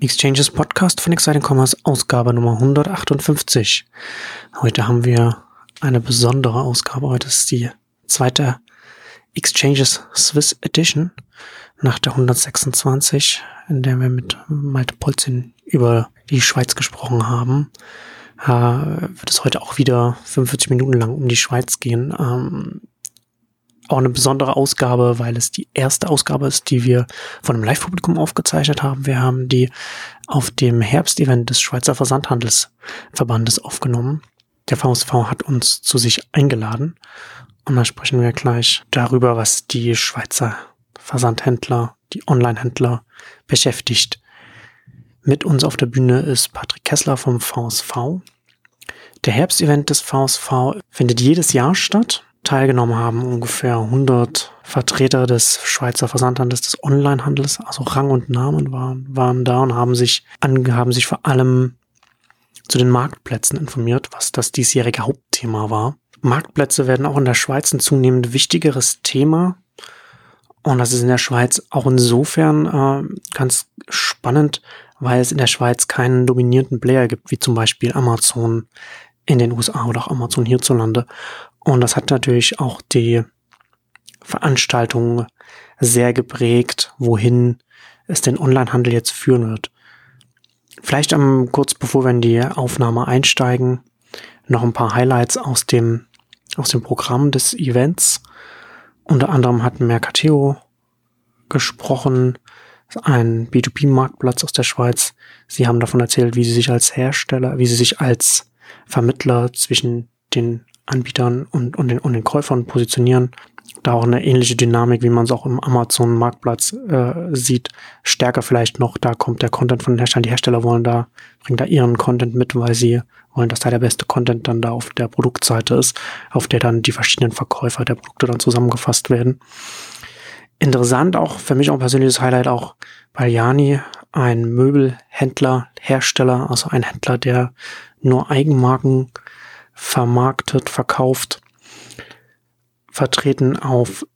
Exchanges Podcast von Exciting Commerce, Ausgabe Nummer 158. Heute haben wir eine besondere Ausgabe. Heute ist die zweite Exchanges Swiss Edition nach der 126, in der wir mit Malte Polzin über die Schweiz gesprochen haben. Äh, wird es heute auch wieder 45 Minuten lang um die Schweiz gehen. Ähm, auch eine besondere Ausgabe, weil es die erste Ausgabe ist, die wir von einem Live-Publikum aufgezeichnet haben. Wir haben die auf dem Herbstevent des Schweizer Versandhandelsverbandes aufgenommen. Der VSV hat uns zu sich eingeladen und da sprechen wir gleich darüber, was die Schweizer Versandhändler, die Online-Händler beschäftigt. Mit uns auf der Bühne ist Patrick Kessler vom VSV. Der Herbstevent des VSV findet jedes Jahr statt teilgenommen haben ungefähr 100 Vertreter des Schweizer Versandhandels, des Onlinehandels, also Rang und Namen waren, waren da und haben sich, haben sich vor allem zu den Marktplätzen informiert, was das diesjährige Hauptthema war. Marktplätze werden auch in der Schweiz ein zunehmend wichtigeres Thema. Und das ist in der Schweiz auch insofern äh, ganz spannend, weil es in der Schweiz keinen dominierenden Player gibt, wie zum Beispiel Amazon in den USA oder auch Amazon hierzulande. Und das hat natürlich auch die Veranstaltung sehr geprägt, wohin es den Onlinehandel jetzt führen wird. Vielleicht um, kurz bevor wir in die Aufnahme einsteigen, noch ein paar Highlights aus dem, aus dem Programm des Events. Unter anderem hat Mercateo gesprochen, ein B2B-Marktplatz aus der Schweiz. Sie haben davon erzählt, wie sie sich als Hersteller, wie sie sich als Vermittler zwischen den Anbietern und, und, den, und den Käufern positionieren. Da auch eine ähnliche Dynamik, wie man es auch im Amazon-Marktplatz äh, sieht. Stärker vielleicht noch, da kommt der Content von den Herstellern. Die Hersteller wollen da, bringen da ihren Content mit, weil sie wollen, dass da der beste Content dann da auf der Produktseite ist, auf der dann die verschiedenen Verkäufer der Produkte dann zusammengefasst werden. Interessant auch, für mich auch ein persönliches Highlight auch bei Jani, ein Möbelhändler, Hersteller, also ein Händler, der nur Eigenmarken vermarktet, verkauft, vertreten auf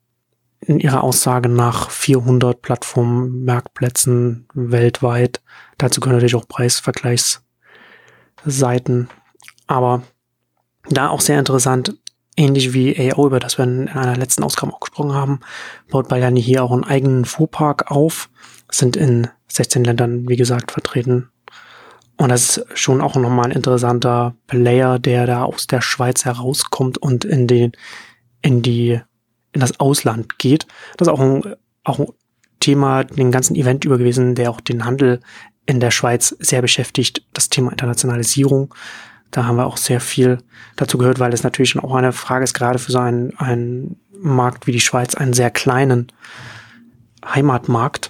in ihrer Aussage nach 400 Plattformen, Marktplätzen weltweit. Dazu gehören natürlich auch Preisvergleichsseiten. Aber da auch sehr interessant, ähnlich wie AO, über das wir in einer letzten Ausgabe auch gesprochen haben, baut Bayani hier auch einen eigenen Fuhrpark auf, sind in 16 Ländern, wie gesagt, vertreten und das ist schon auch nochmal ein interessanter Player, der da aus der Schweiz herauskommt und in den, in die, in das Ausland geht. Das ist auch ein, auch ein Thema, den ganzen Event über gewesen, der auch den Handel in der Schweiz sehr beschäftigt. Das Thema Internationalisierung. Da haben wir auch sehr viel dazu gehört, weil es natürlich auch eine Frage ist, gerade für so einen, einen Markt wie die Schweiz, einen sehr kleinen Heimatmarkt,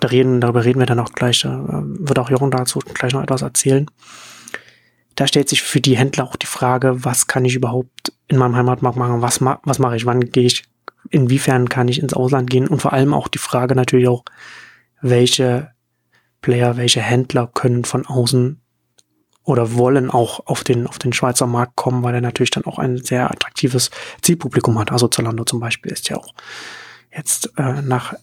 da reden, darüber reden wir dann auch gleich, da äh, wird auch Jochen dazu gleich noch etwas erzählen. Da stellt sich für die Händler auch die Frage, was kann ich überhaupt in meinem Heimatmarkt machen, was, ma was mache ich, wann gehe ich, inwiefern kann ich ins Ausland gehen und vor allem auch die Frage natürlich auch, welche Player, welche Händler können von außen oder wollen auch auf den, auf den Schweizer Markt kommen, weil er natürlich dann auch ein sehr attraktives Zielpublikum hat. Also Zalando zum Beispiel ist ja auch jetzt äh, nach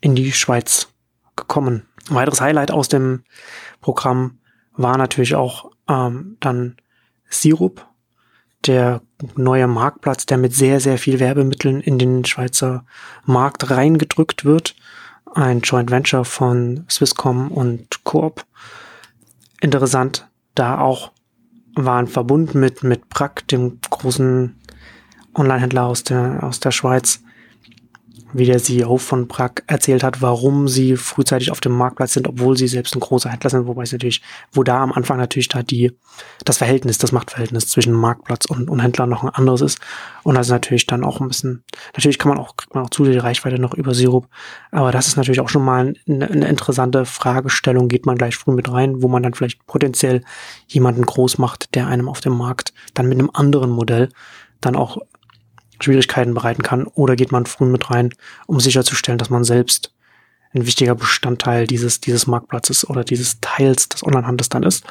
in die Schweiz gekommen. Ein weiteres Highlight aus dem Programm war natürlich auch ähm, dann Sirup, der neue Marktplatz, der mit sehr, sehr viel Werbemitteln in den Schweizer Markt reingedrückt wird. Ein Joint Venture von Swisscom und Coop. Interessant, da auch waren verbunden mit, mit Brack, dem großen Onlinehändler aus der, aus der Schweiz, wie der CEO von Prag erzählt hat, warum sie frühzeitig auf dem Marktplatz sind, obwohl sie selbst ein großer Händler sind, wobei es natürlich, wo da am Anfang natürlich da die, das Verhältnis, das Machtverhältnis zwischen Marktplatz und, und Händler noch ein anderes ist. Und das ist natürlich dann auch ein bisschen, natürlich kann man auch, kriegt man auch zusätzliche Reichweite noch über Sirup. Aber das ist natürlich auch schon mal eine, eine interessante Fragestellung, geht man gleich früh mit rein, wo man dann vielleicht potenziell jemanden groß macht, der einem auf dem Markt dann mit einem anderen Modell dann auch Schwierigkeiten bereiten kann oder geht man früh mit rein, um sicherzustellen, dass man selbst ein wichtiger Bestandteil dieses, dieses Marktplatzes oder dieses Teils des Onlinehandels dann ist.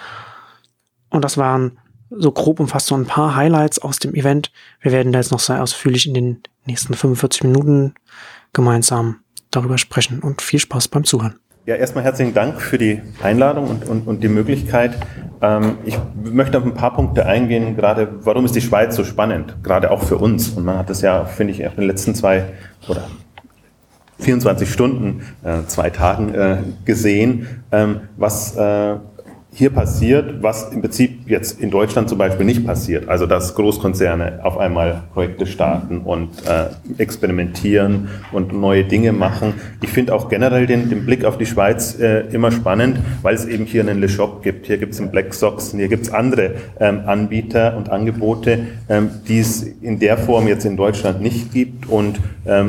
Und das waren so grob umfasst so ein paar Highlights aus dem Event. Wir werden da jetzt noch sehr ausführlich in den nächsten 45 Minuten gemeinsam darüber sprechen und viel Spaß beim Zuhören. Ja, erstmal herzlichen Dank für die Einladung und, und, und die Möglichkeit. Ähm, ich möchte auf ein paar Punkte eingehen, gerade warum ist die Schweiz so spannend, gerade auch für uns. Und man hat das ja, finde ich, in den letzten zwei oder 24 Stunden, äh, zwei Tagen äh, gesehen, ähm, was äh, hier passiert, was im Prinzip jetzt in Deutschland zum Beispiel nicht passiert. Also dass Großkonzerne auf einmal Projekte starten und äh, experimentieren und neue Dinge machen. Ich finde auch generell den, den Blick auf die Schweiz äh, immer spannend, weil es eben hier einen Le Shop gibt, hier gibt es einen Black Sox, hier gibt es andere ähm, Anbieter und Angebote, ähm, die es in der Form jetzt in Deutschland nicht gibt und ähm,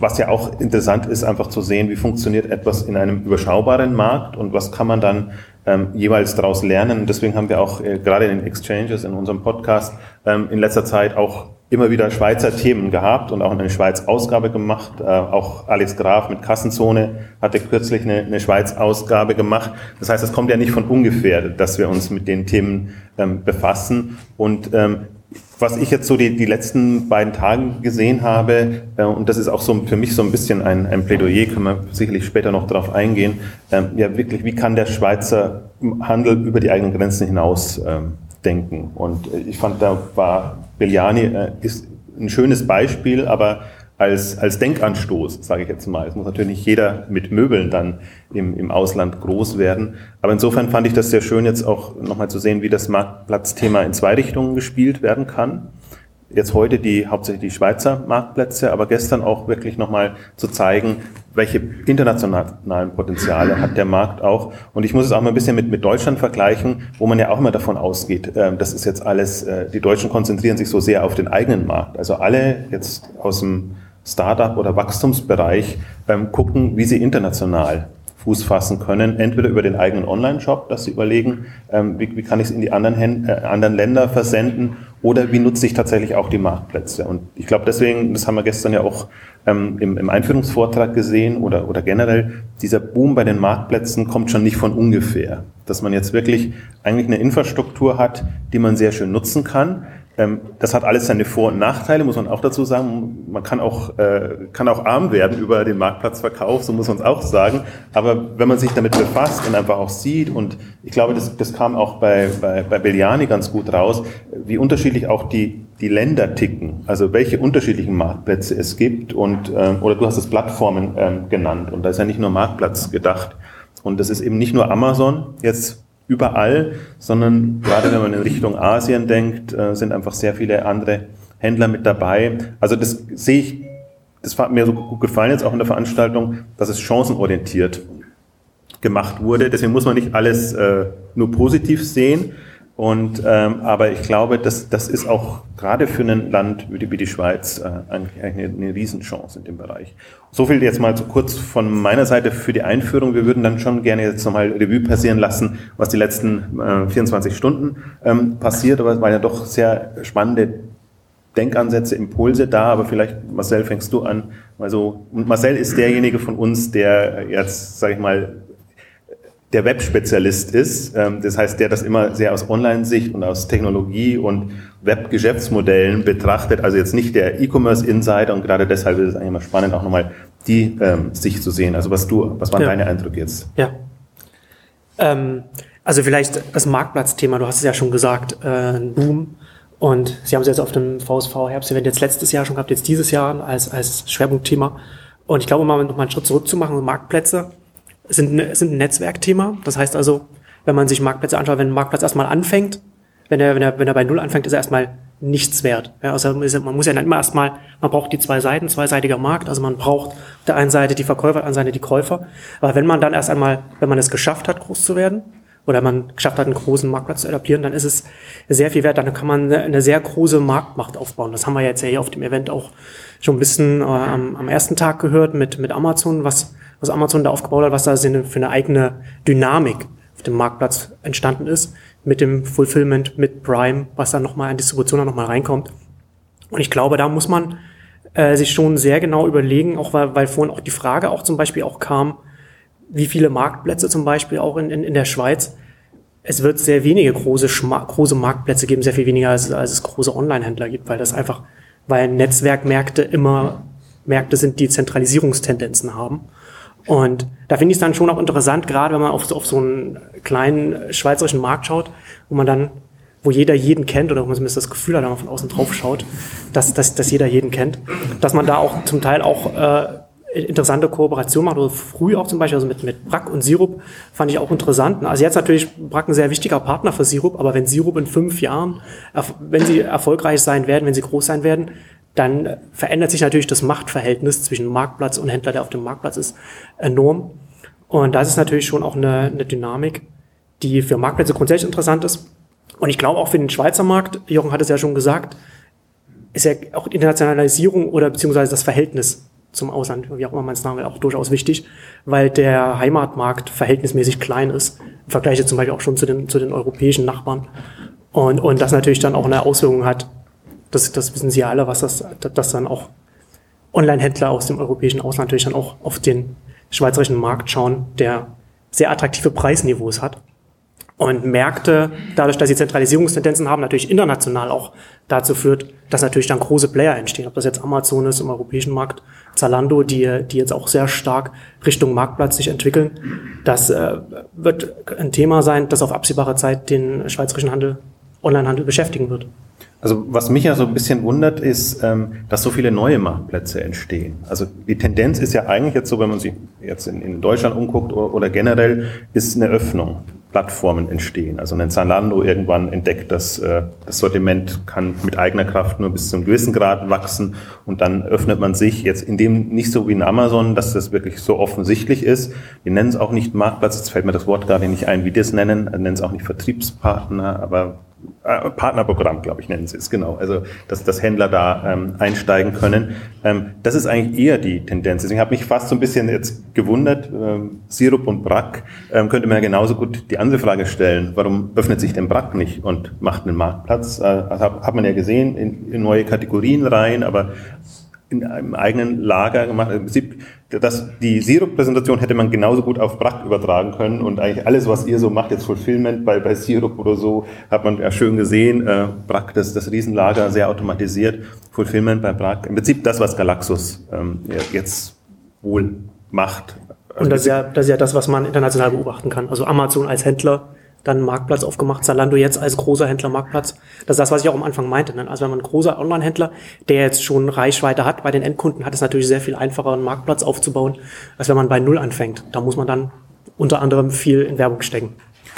was ja auch interessant ist, einfach zu sehen, wie funktioniert etwas in einem überschaubaren Markt und was kann man dann ähm, jeweils daraus lernen. Und deswegen haben wir auch äh, gerade in den Exchanges, in unserem Podcast, ähm, in letzter Zeit auch immer wieder Schweizer Themen gehabt und auch eine Schweiz-Ausgabe gemacht. Äh, auch Alex Graf mit Kassenzone hatte kürzlich eine, eine Schweiz-Ausgabe gemacht. Das heißt, es kommt ja nicht von ungefähr, dass wir uns mit den Themen ähm, befassen. Und ähm, was ich jetzt so die, die letzten beiden Tage gesehen habe, äh, und das ist auch so für mich so ein bisschen ein, ein Plädoyer, können wir sicherlich später noch darauf eingehen, äh, ja wirklich, wie kann der Schweizer Handel über die eigenen Grenzen hinaus äh, denken? Und äh, ich fand, da war Belliani äh, ist ein schönes Beispiel, aber als, als Denkanstoß, sage ich jetzt mal. Es muss natürlich nicht jeder mit Möbeln dann im, im Ausland groß werden. Aber insofern fand ich das sehr schön, jetzt auch nochmal zu sehen, wie das Marktplatzthema in zwei Richtungen gespielt werden kann. Jetzt heute die hauptsächlich die Schweizer Marktplätze, aber gestern auch wirklich nochmal zu zeigen, welche internationalen Potenziale hat der Markt auch. Und ich muss es auch mal ein bisschen mit, mit Deutschland vergleichen, wo man ja auch immer davon ausgeht, äh, das ist jetzt alles, äh, die Deutschen konzentrieren sich so sehr auf den eigenen Markt. Also alle jetzt aus dem Startup- oder Wachstumsbereich ähm, gucken, wie sie international Fuß fassen können, entweder über den eigenen Online-Shop, dass sie überlegen, ähm, wie, wie, kann ich es in die anderen, äh, anderen Länder versenden oder wie nutze ich tatsächlich auch die Marktplätze. Und ich glaube deswegen, das haben wir gestern ja auch ähm, im, im Einführungsvortrag gesehen oder, oder generell, dieser Boom bei den Marktplätzen kommt schon nicht von ungefähr. Dass man jetzt wirklich eigentlich eine Infrastruktur hat, die man sehr schön nutzen kann, das hat alles seine Vor- und Nachteile, muss man auch dazu sagen. Man kann auch, äh, kann auch arm werden über den Marktplatzverkauf, so muss man es auch sagen. Aber wenn man sich damit befasst und einfach auch sieht, und ich glaube, das, das kam auch bei, bei, bei Belliani ganz gut raus, wie unterschiedlich auch die, die Länder ticken, also welche unterschiedlichen Marktplätze es gibt. Und, ähm, oder du hast es Plattformen ähm, genannt. Und da ist ja nicht nur Marktplatz gedacht. Und das ist eben nicht nur Amazon jetzt überall, sondern gerade wenn man in Richtung Asien denkt, äh, sind einfach sehr viele andere Händler mit dabei. Also das sehe ich, das hat mir so gut gefallen jetzt auch in der Veranstaltung, dass es chancenorientiert gemacht wurde. Deswegen muss man nicht alles äh, nur positiv sehen, und, ähm, aber ich glaube, das, das ist auch gerade für ein Land wie die, wie die Schweiz äh, eigentlich eine, eine Riesenchance in dem Bereich. So viel jetzt mal zu kurz von meiner Seite für die Einführung. Wir würden dann schon gerne jetzt nochmal Revue passieren lassen, was die letzten äh, 24 Stunden ähm, passiert. Aber es waren ja doch sehr spannende Denkansätze, Impulse da. Aber vielleicht, Marcel, fängst du an. Also, und Marcel ist derjenige von uns, der jetzt, sage ich mal, der Web-Spezialist ist. Ähm, das heißt, der das immer sehr aus Online-Sicht und aus Technologie und Web-Geschäftsmodellen betrachtet. Also jetzt nicht der E-Commerce-Insider und gerade deshalb ist es eigentlich immer spannend, auch nochmal die ähm, Sicht zu sehen. Also was du, was waren ja. deine Eindrücke jetzt? Ja. Ähm, also vielleicht das Marktplatzthema, du hast es ja schon gesagt, äh, Boom. Und Sie haben es jetzt auf dem VSV Herbst-Event jetzt letztes Jahr schon gehabt, jetzt dieses Jahr als, als Schwerpunktthema. Und ich glaube, mal noch mal einen Schritt zurück zu machen, Marktplätze sind, sind ein Netzwerkthema. Das heißt also, wenn man sich Marktplätze anschaut, wenn ein Marktplatz erstmal anfängt, wenn er, wenn er, wenn er bei Null anfängt, ist er erstmal nichts wert. Ja, also man muss ja dann immer erstmal, man braucht die zwei Seiten, zweiseitiger Markt, also man braucht auf der einen Seite die Verkäufer, auf der anderen Seite die Käufer. Aber wenn man dann erst einmal, wenn man es geschafft hat, groß zu werden, oder man geschafft hat, einen großen Marktplatz zu etablieren, dann ist es sehr viel wert. Dann kann man eine sehr große Marktmacht aufbauen. Das haben wir jetzt ja hier auf dem Event auch schon ein bisschen äh, am, am ersten Tag gehört mit, mit Amazon, was was Amazon da aufgebaut hat, was da für eine eigene Dynamik auf dem Marktplatz entstanden ist, mit dem Fulfillment, mit Prime, was dann nochmal an Distribution nochmal reinkommt. Und ich glaube, da muss man äh, sich schon sehr genau überlegen, auch weil, weil vorhin auch die Frage auch zum Beispiel auch kam, wie viele Marktplätze zum Beispiel auch in, in, in der Schweiz. Es wird sehr wenige große, große Marktplätze geben, sehr viel weniger als, als es große Online-Händler gibt, weil das einfach, weil Netzwerkmärkte immer Märkte sind, die Zentralisierungstendenzen haben. Und da finde ich es dann schon auch interessant, gerade wenn man auf, auf so einen kleinen schweizerischen Markt schaut, wo man dann, wo jeder jeden kennt oder wo man zumindest das Gefühl hat, wenn man von außen drauf schaut, dass, dass, dass jeder jeden kennt, dass man da auch zum Teil auch äh, interessante Kooperation macht, oder früh auch zum Beispiel, also mit, mit Brack und Sirup, fand ich auch interessant. Also jetzt natürlich Brack ein sehr wichtiger Partner für Sirup, aber wenn Sirup in fünf Jahren, wenn sie erfolgreich sein werden, wenn sie groß sein werden, dann verändert sich natürlich das Machtverhältnis zwischen Marktplatz und Händler, der auf dem Marktplatz ist, enorm. Und das ist natürlich schon auch eine, eine Dynamik, die für Marktplätze grundsätzlich interessant ist. Und ich glaube auch für den Schweizer Markt, Jochen hat es ja schon gesagt, ist ja auch Internationalisierung oder beziehungsweise das Verhältnis zum Ausland, wie auch immer man es sagen will, auch durchaus wichtig, weil der Heimatmarkt verhältnismäßig klein ist, im Vergleich zum Beispiel auch schon zu den, zu den europäischen Nachbarn. Und, und das natürlich dann auch eine Auswirkung hat, das, das wissen Sie ja alle, was das, dass dann auch Online-Händler aus dem europäischen Ausland natürlich dann auch auf den schweizerischen Markt schauen, der sehr attraktive Preisniveaus hat. Und Märkte, dadurch, dass sie Zentralisierungstendenzen haben, natürlich international auch dazu führt, dass natürlich dann große Player entstehen. Ob das jetzt Amazon ist im europäischen Markt, Zalando, die, die jetzt auch sehr stark Richtung Marktplatz sich entwickeln. Das äh, wird ein Thema sein, das auf absehbare Zeit den schweizerischen Handel, Onlinehandel beschäftigen wird. Also was mich ja so ein bisschen wundert, ist, ähm, dass so viele neue Marktplätze entstehen. Also die Tendenz ist ja eigentlich jetzt so, wenn man sich jetzt in, in Deutschland umguckt oder, oder, generell, ist eine Öffnung. Plattformen entstehen. Also ein Zalando irgendwann entdeckt, dass äh, das Sortiment kann mit eigener Kraft nur bis zu einem gewissen Grad wachsen und dann öffnet man sich jetzt in dem nicht so wie in Amazon, dass das wirklich so offensichtlich ist. Wir nennen es auch nicht Marktplatz, jetzt fällt mir das Wort gerade nicht ein, wie die es nennen, nennen es auch nicht Vertriebspartner, aber äh, Partnerprogramm, glaube ich, nennen sie es, genau. Also, dass, dass Händler da ähm, einsteigen können. Ähm, das ist eigentlich eher die Tendenz. Deswegen habe mich fast so ein bisschen jetzt gewundert, ähm, Sirup und Brack, ähm, könnte man ja genauso gut die andere Frage stellen, warum öffnet sich denn Brack nicht und macht einen Marktplatz? Äh, also hat, hat man ja gesehen, in, in neue Kategorien rein, aber in einem eigenen Lager gemacht. Im Prinzip, das, die Sirup-Präsentation hätte man genauso gut auf Brack übertragen können und eigentlich alles, was ihr so macht, jetzt Fulfillment bei, bei Sirup oder so, hat man ja schön gesehen. Äh, Brack, das, das Riesenlager, sehr automatisiert. Fulfillment bei Brack. Im Prinzip das, was Galaxus ähm, jetzt wohl macht. Also und das ist, ja, das ist ja das, was man international beobachten kann. Also Amazon als Händler dann Marktplatz aufgemacht, Zalando jetzt als großer Händler Marktplatz. Das ist das, was ich auch am Anfang meinte. Ne? Also wenn man ein großer Online-Händler, der jetzt schon Reichweite hat bei den Endkunden, hat es natürlich sehr viel einfacher, einen Marktplatz aufzubauen, als wenn man bei Null anfängt. Da muss man dann unter anderem viel in Werbung stecken.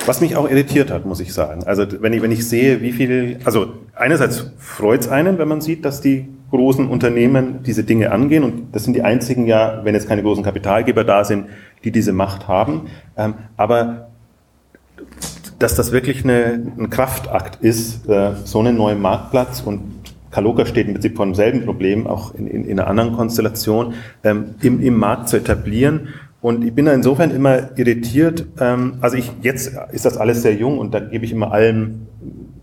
Was mich auch irritiert hat, muss ich sagen. Also wenn ich, wenn ich sehe, wie viel, also einerseits freut es einen, wenn man sieht, dass die großen Unternehmen diese Dinge angehen und das sind die einzigen ja, wenn jetzt keine großen Kapitalgeber da sind, die diese Macht haben. Ähm, aber dass das wirklich eine, ein Kraftakt ist, äh, so einen neuen Marktplatz und Kaloka steht im Prinzip vor demselben Problem, auch in, in, in einer anderen Konstellation, ähm, im, im Markt zu etablieren. Und ich bin da insofern immer irritiert. Ähm, also ich, jetzt ist das alles sehr jung und da gebe ich immer allem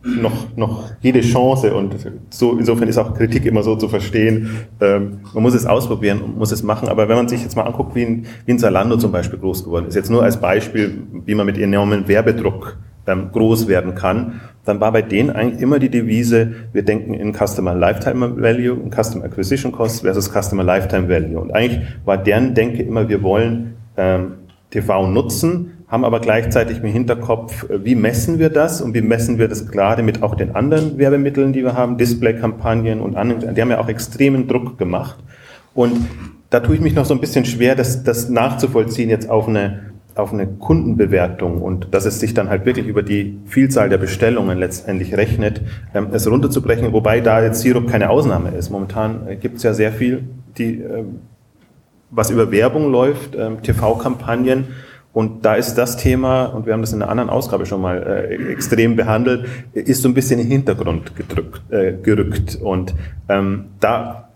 noch, noch jede Chance und so, insofern ist auch Kritik immer so zu verstehen. Ähm, man muss es ausprobieren und muss es machen. Aber wenn man sich jetzt mal anguckt, wie ein, wie ein Zalando zum Beispiel groß geworden ist, jetzt nur als Beispiel, wie man mit enormen Werbedruck ähm, groß werden kann, dann war bei denen eigentlich immer die Devise, wir denken in Customer Lifetime Value, in Customer Acquisition Cost versus Customer Lifetime Value. Und eigentlich war deren Denke immer, wir wollen ähm, TV nutzen, haben aber gleichzeitig im Hinterkopf, äh, wie messen wir das und wie messen wir das gerade mit auch den anderen Werbemitteln, die wir haben, Display-Kampagnen und anderen, die haben ja auch extremen Druck gemacht. Und da tue ich mich noch so ein bisschen schwer, das, das nachzuvollziehen jetzt auf eine, auf eine Kundenbewertung und dass es sich dann halt wirklich über die Vielzahl der Bestellungen letztendlich rechnet, ähm, es runterzubrechen, wobei da jetzt Sirup keine Ausnahme ist. Momentan äh, gibt es ja sehr viel, die, äh, was über Werbung läuft, äh, TV-Kampagnen, und da ist das Thema, und wir haben das in einer anderen Ausgabe schon mal äh, extrem behandelt, ist so ein bisschen in den Hintergrund gedrückt, äh, gerückt. Und ähm, da,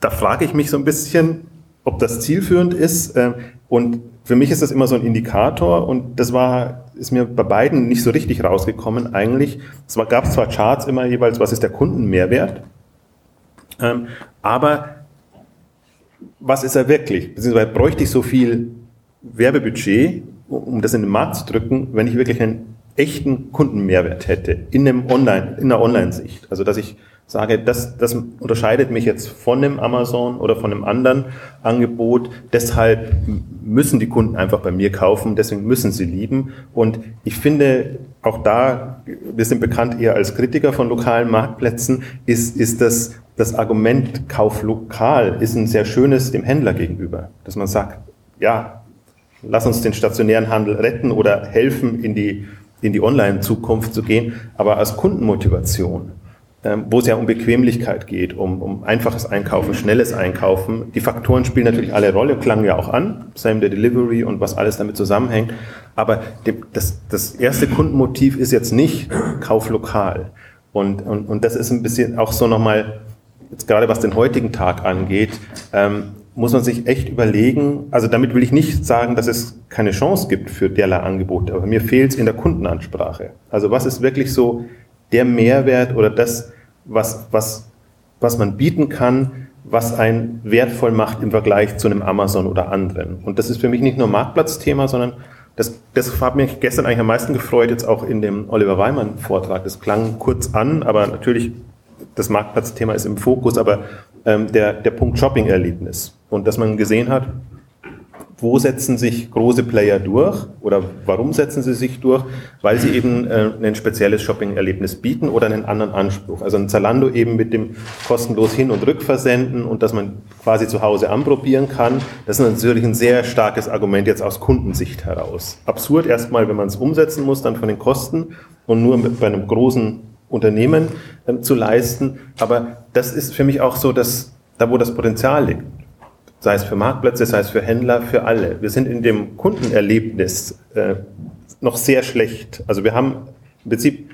da frage ich mich so ein bisschen, ob das zielführend ist. Äh, und für mich ist das immer so ein Indikator und das war, ist mir bei beiden nicht so richtig rausgekommen eigentlich. Es gab zwar Charts immer jeweils, was ist der Kundenmehrwert, ähm, aber was ist er wirklich? Beziehungsweise bräuchte ich so viel Werbebudget, um das in den Markt zu drücken, wenn ich wirklich einen echten Kundenmehrwert hätte in einem Online, in einer Online-Sicht. Also dass ich sage, das, das unterscheidet mich jetzt von dem Amazon oder von einem anderen Angebot. Deshalb müssen die Kunden einfach bei mir kaufen, deswegen müssen sie lieben. Und ich finde, auch da, wir sind bekannt eher als Kritiker von lokalen Marktplätzen, ist, ist das, das Argument Kauf lokal ist ein sehr schönes dem Händler gegenüber, dass man sagt, ja, lass uns den stationären Handel retten oder helfen, in die, in die Online-Zukunft zu gehen, aber als Kundenmotivation ähm, wo es ja um Bequemlichkeit geht, um, um einfaches Einkaufen, schnelles Einkaufen. Die Faktoren spielen natürlich alle Rolle, klangen ja auch an, Same Day Delivery und was alles damit zusammenhängt. Aber das, das erste Kundenmotiv ist jetzt nicht Kauf lokal. Und, und, und das ist ein bisschen auch so nochmal, jetzt gerade was den heutigen Tag angeht, ähm, muss man sich echt überlegen, also damit will ich nicht sagen, dass es keine Chance gibt für derlei Angebote, aber mir fehlt es in der Kundenansprache. Also was ist wirklich so der Mehrwert oder das, was, was, was man bieten kann, was einen wertvoll macht im Vergleich zu einem Amazon oder anderen. Und das ist für mich nicht nur Marktplatzthema, sondern das, das hat mich gestern eigentlich am meisten gefreut, jetzt auch in dem Oliver Weimann Vortrag. Das klang kurz an, aber natürlich, das Marktplatzthema ist im Fokus, aber ähm, der, der Punkt Shopping-Erlebnis. Und dass man gesehen hat, wo setzen sich große Player durch oder warum setzen sie sich durch? Weil sie eben äh, ein spezielles Shopping-Erlebnis bieten oder einen anderen Anspruch. Also ein Zalando eben mit dem kostenlos Hin- und Rückversenden und dass man quasi zu Hause anprobieren kann. Das ist natürlich ein sehr starkes Argument jetzt aus Kundensicht heraus. Absurd erstmal, wenn man es umsetzen muss, dann von den Kosten und nur bei einem großen Unternehmen äh, zu leisten. Aber das ist für mich auch so, dass da, wo das Potenzial liegt sei es für Marktplätze, sei es für Händler, für alle. Wir sind in dem Kundenerlebnis äh, noch sehr schlecht. Also wir haben im Prinzip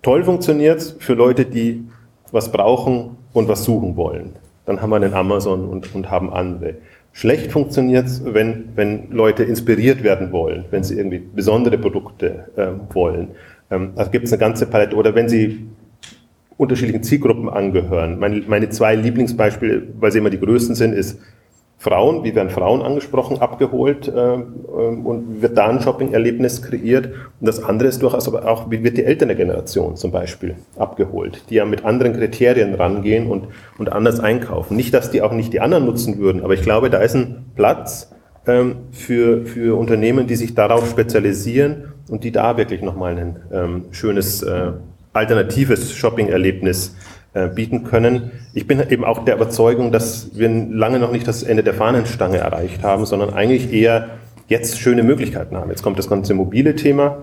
toll funktioniert für Leute, die was brauchen und was suchen wollen. Dann haben wir den Amazon und, und haben andere. Schlecht funktioniert es, wenn, wenn Leute inspiriert werden wollen, wenn sie irgendwie besondere Produkte äh, wollen. Ähm, da gibt es eine ganze Palette. Oder wenn sie unterschiedlichen Zielgruppen angehören. Meine, meine zwei Lieblingsbeispiele, weil sie immer die größten sind, ist Frauen, wie werden Frauen angesprochen, abgeholt äh, und wird da ein Shopping-Erlebnis kreiert. Und das andere ist durchaus aber auch, wie wird die ältere Generation zum Beispiel abgeholt, die ja mit anderen Kriterien rangehen und, und anders einkaufen. Nicht, dass die auch nicht die anderen nutzen würden, aber ich glaube, da ist ein Platz ähm, für, für Unternehmen, die sich darauf spezialisieren und die da wirklich nochmal ein ähm, schönes äh, alternatives Shopping-Erlebnis äh, bieten können. Ich bin eben auch der Überzeugung, dass wir lange noch nicht das Ende der Fahnenstange erreicht haben, sondern eigentlich eher jetzt schöne Möglichkeiten haben. Jetzt kommt das ganze mobile Thema,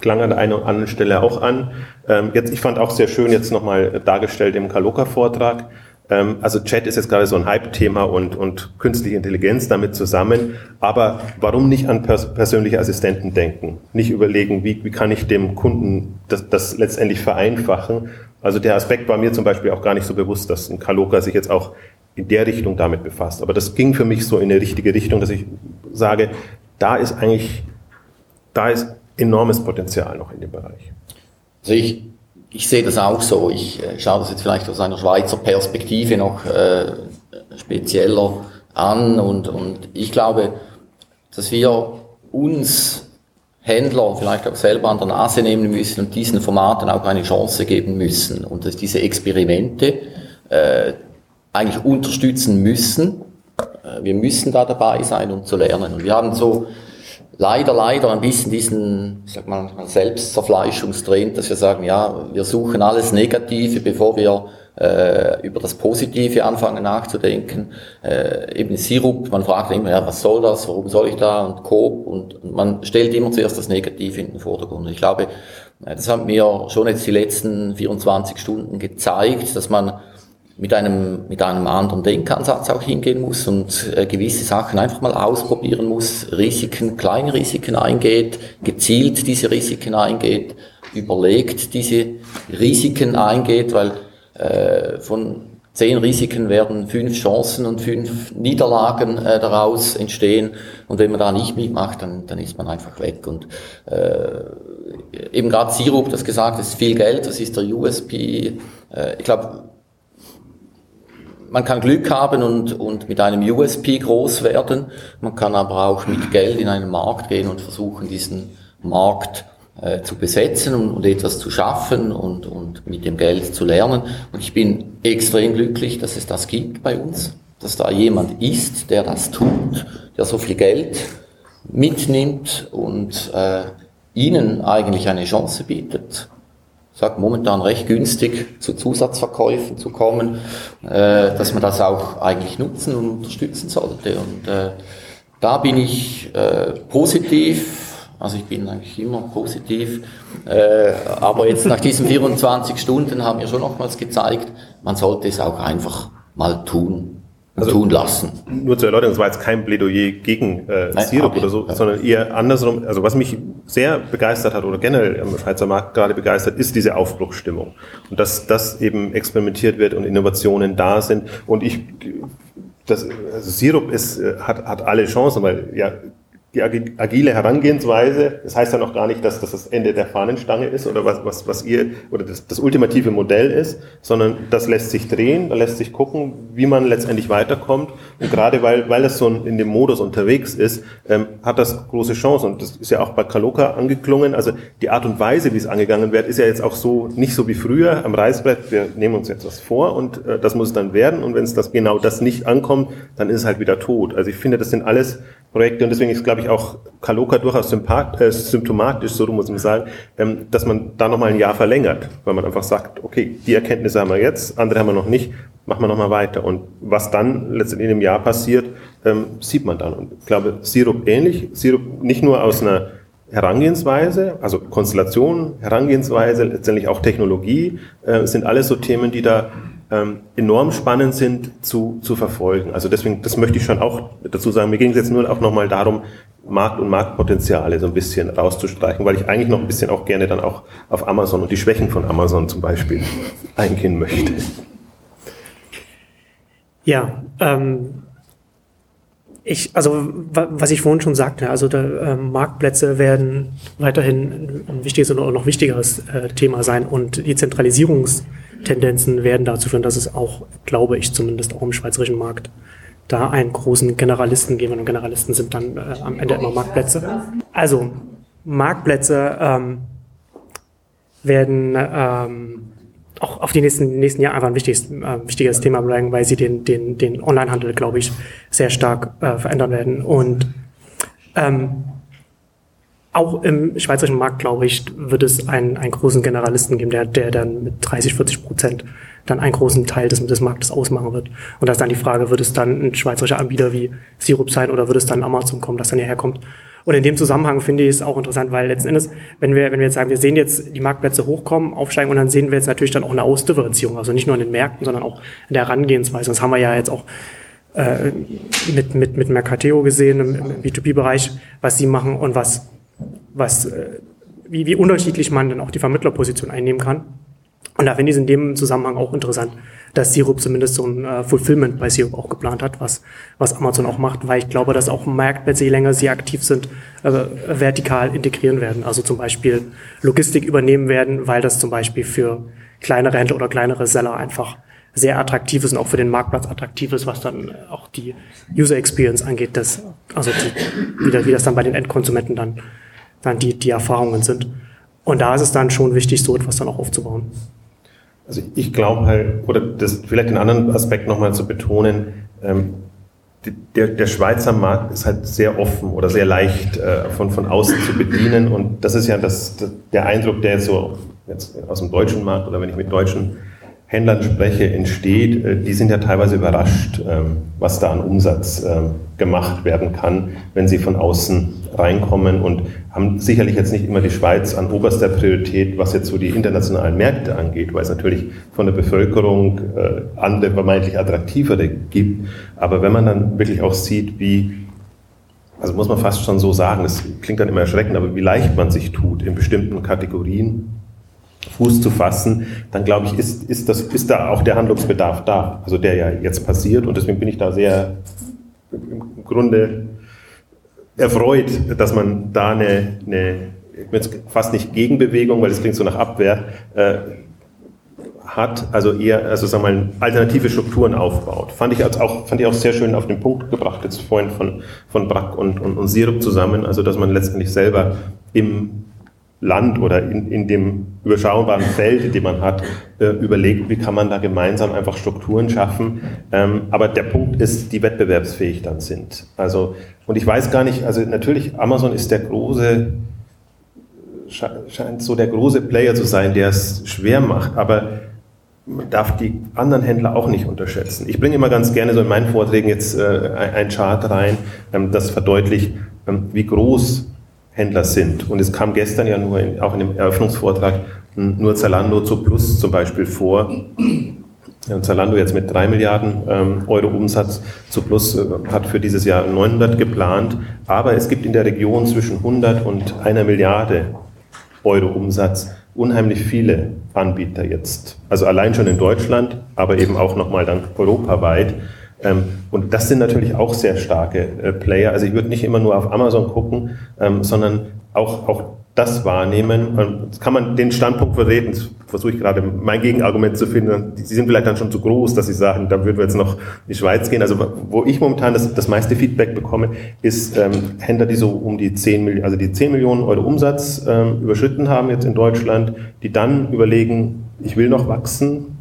klang an der einen oder anderen Stelle auch an. Ähm, jetzt, ich fand auch sehr schön jetzt nochmal dargestellt im Kaloka-Vortrag, also Chat ist jetzt gerade so ein Hype-Thema und, und künstliche Intelligenz damit zusammen. Aber warum nicht an pers persönliche Assistenten denken? Nicht überlegen, wie, wie kann ich dem Kunden das, das letztendlich vereinfachen? Also der Aspekt war mir zum Beispiel auch gar nicht so bewusst, dass ein Kaloka sich jetzt auch in der Richtung damit befasst. Aber das ging für mich so in eine richtige Richtung, dass ich sage, da ist eigentlich, da ist enormes Potenzial noch in dem Bereich. Also ich ich sehe das auch so. Ich äh, schaue das jetzt vielleicht aus einer Schweizer Perspektive noch äh, spezieller an und, und ich glaube, dass wir uns Händler vielleicht auch selber an der Nase nehmen müssen und diesen Formaten auch eine Chance geben müssen und dass diese Experimente äh, eigentlich unterstützen müssen. Äh, wir müssen da dabei sein, um zu lernen. Und wir haben so leider, leider ein bisschen diesen, ich sag mal, Selbstzerfleischungstrend, dass wir sagen, ja, wir suchen alles Negative, bevor wir äh, über das Positive anfangen nachzudenken. Äh, eben Sirup, man fragt immer, ja, was soll das, warum soll ich da und Coop und, man stellt immer zuerst das Negative in den Vordergrund. Und ich glaube, äh, das hat mir schon jetzt die letzten 24 Stunden gezeigt, dass man mit einem, mit einem anderen Denkansatz auch hingehen muss und äh, gewisse Sachen einfach mal ausprobieren muss, Risiken, kleine Risiken eingeht, gezielt diese Risiken eingeht, überlegt diese Risiken eingeht, weil äh, von zehn Risiken werden fünf Chancen und fünf Niederlagen äh, daraus entstehen. Und wenn man da nicht mitmacht, dann, dann ist man einfach weg. Und äh, eben gerade Sirup, das gesagt, das ist viel Geld, das ist der USP. Äh, ich glaube, man kann Glück haben und, und mit einem USP groß werden. Man kann aber auch mit Geld in einen Markt gehen und versuchen, diesen Markt äh, zu besetzen und, und, etwas zu schaffen und, und mit dem Geld zu lernen. Und ich bin extrem glücklich, dass es das gibt bei uns, dass da jemand ist, der das tut, der so viel Geld mitnimmt und äh, ihnen eigentlich eine Chance bietet. Sage momentan recht günstig zu Zusatzverkäufen zu kommen, äh, dass man das auch eigentlich nutzen und unterstützen sollte. Und äh, da bin ich äh, positiv also ich bin eigentlich immer positiv. Äh, aber jetzt nach diesen 24 Stunden haben wir schon nochmals gezeigt, man sollte es auch einfach mal tun. Also, tun lassen. Nur zur Erläuterung, es war jetzt kein Plädoyer gegen äh, Nein, Sirup oder so, ja. sondern eher andersrum. Also was mich sehr begeistert hat oder generell am Schweizer Markt gerade begeistert, ist diese Aufbruchsstimmung. Und dass das eben experimentiert wird und Innovationen da sind. Und ich das, also Sirup ist, äh, hat, hat alle Chancen, weil ja die agile Herangehensweise, das heißt ja noch gar nicht, dass das das Ende der Fahnenstange ist oder was, was, was ihr oder das, das ultimative Modell ist, sondern das lässt sich drehen, da lässt sich gucken, wie man letztendlich weiterkommt. Und gerade weil, weil es so in dem Modus unterwegs ist, ähm, hat das große Chance. Und das ist ja auch bei Kaloka angeklungen. Also die Art und Weise, wie es angegangen wird, ist ja jetzt auch so nicht so wie früher am Reißbrett. Wir nehmen uns jetzt was vor und äh, das muss es dann werden. Und wenn es das genau das nicht ankommt, dann ist es halt wieder tot. Also ich finde, das sind alles Projekte und deswegen ist, glaube ich, auch Kaloka durchaus äh, symptomatisch, so muss man sagen, ähm, dass man da nochmal ein Jahr verlängert, weil man einfach sagt, okay, die Erkenntnisse haben wir jetzt, andere haben wir noch nicht, machen wir nochmal weiter. Und was dann letztendlich in einem Jahr passiert, ähm, sieht man dann. Und ich glaube, Sirup ähnlich, Sirup nicht nur aus einer Herangehensweise, also Konstellation, Herangehensweise, letztendlich auch Technologie, äh, sind alles so Themen, die da ähm, enorm spannend sind zu, zu verfolgen. Also deswegen, das möchte ich schon auch dazu sagen. Mir ging es jetzt nur auch nochmal darum, Markt und Marktpotenziale so ein bisschen rauszustreichen, weil ich eigentlich noch ein bisschen auch gerne dann auch auf Amazon und die Schwächen von Amazon zum Beispiel eingehen möchte. Ja, ähm, ich, also was ich vorhin schon sagte, also der, äh, Marktplätze werden weiterhin ein wichtiges und noch wichtigeres äh, Thema sein und die Zentralisierungs- Tendenzen werden dazu führen, dass es auch, glaube ich zumindest auch im schweizerischen Markt, da einen großen Generalisten geben und Generalisten sind dann äh, am Ende immer Marktplätze. Also Marktplätze ähm, werden ähm, auch auf die nächsten, nächsten Jahre einfach ein wichtiges, äh, wichtiges Thema bleiben, weil sie den, den, den Onlinehandel, glaube ich, sehr stark äh, verändern werden. Und ähm, auch im schweizerischen Markt, glaube ich, wird es einen, einen großen Generalisten geben, der, der dann mit 30, 40 Prozent dann einen großen Teil des, des Marktes ausmachen wird. Und da ist dann die Frage, wird es dann ein schweizerischer Anbieter wie Sirup sein oder wird es dann Amazon kommen, das dann hierher kommt? Und in dem Zusammenhang finde ich es auch interessant, weil letzten Endes, wenn wir, wenn wir jetzt sagen, wir sehen jetzt die Marktplätze hochkommen, aufsteigen und dann sehen wir jetzt natürlich dann auch eine Ausdifferenzierung, also nicht nur in den Märkten, sondern auch in der Herangehensweise. Das haben wir ja jetzt auch äh, mit, mit, mit Mercateo gesehen im, im B2B-Bereich, was sie machen und was was, äh, wie, wie unterschiedlich man dann auch die Vermittlerposition einnehmen kann. Und da finde ich es in dem Zusammenhang auch interessant, dass Sirup zumindest so ein äh, Fulfillment bei Sirup auch geplant hat, was, was Amazon auch macht, weil ich glaube, dass auch Marktplätze, je länger sie aktiv sind, äh, vertikal integrieren werden. Also zum Beispiel Logistik übernehmen werden, weil das zum Beispiel für kleinere Händler oder kleinere Seller einfach sehr attraktiv ist und auch für den Marktplatz attraktiv ist, was dann auch die User Experience angeht, das, also die, wie, das, wie das dann bei den Endkonsumenten dann dann die, die Erfahrungen sind. Und da ist es dann schon wichtig, so etwas dann auch aufzubauen. Also ich glaube halt, oder das vielleicht den anderen Aspekt nochmal zu betonen, ähm, der, der Schweizer Markt ist halt sehr offen oder sehr leicht äh, von, von außen zu bedienen und das ist ja das, der Eindruck, der jetzt so jetzt aus dem deutschen Markt oder wenn ich mit deutschen Händlern spreche, entsteht, äh, die sind ja teilweise überrascht, ähm, was da an Umsatz ähm, gemacht werden kann, wenn sie von außen reinkommen und haben sicherlich jetzt nicht immer die Schweiz an oberster Priorität, was jetzt so die internationalen Märkte angeht, weil es natürlich von der Bevölkerung äh, andere vermeintlich attraktivere gibt. Aber wenn man dann wirklich auch sieht, wie also muss man fast schon so sagen, das klingt dann immer erschreckend, aber wie leicht man sich tut, in bestimmten Kategorien Fuß zu fassen, dann glaube ich, ist, ist, das, ist da auch der Handlungsbedarf da, also der ja jetzt passiert. Und deswegen bin ich da sehr im Grunde erfreut, dass man da eine, eine fast nicht Gegenbewegung, weil es klingt so nach Abwehr, äh, hat, also eher, also sagen wir mal, alternative Strukturen aufbaut. Fand ich auch, fand ich auch sehr schön auf den Punkt gebracht, jetzt vorhin von, von Brack und, und, und Sirup zusammen, also dass man letztendlich selber im Land oder in, in dem überschaubaren Feld, dem man hat, äh, überlegt, wie kann man da gemeinsam einfach Strukturen schaffen. Ähm, aber der Punkt ist, die wettbewerbsfähig dann sind. Also, und ich weiß gar nicht, also natürlich, Amazon ist der große, scheint so der große Player zu sein, der es schwer macht, aber man darf die anderen Händler auch nicht unterschätzen. Ich bringe immer ganz gerne so in meinen Vorträgen jetzt äh, ein Chart rein, ähm, das verdeutlicht, ähm, wie groß Händler sind. Und es kam gestern ja nur in, auch in dem Eröffnungsvortrag nur Zalando zu Plus zum Beispiel vor. Zalando jetzt mit 3 Milliarden ähm, Euro Umsatz zu Plus äh, hat für dieses Jahr 900 geplant. Aber es gibt in der Region zwischen 100 und einer Milliarde Euro Umsatz unheimlich viele Anbieter jetzt. Also allein schon in Deutschland, aber eben auch nochmal dann europaweit. Ähm, und das sind natürlich auch sehr starke äh, Player. Also ich würde nicht immer nur auf Amazon gucken, ähm, sondern auch, auch das wahrnehmen. Jetzt kann man den Standpunkt vertreten, versuche ich gerade mein Gegenargument zu finden. Sie sind vielleicht dann schon zu groß, dass sie sagen, da würden wir jetzt noch in die Schweiz gehen. Also wo ich momentan das, das meiste Feedback bekomme, ist ähm, Händler, die so um die 10 Millionen, also die 10 Millionen Euro Umsatz ähm, überschritten haben jetzt in Deutschland, die dann überlegen, ich will noch wachsen.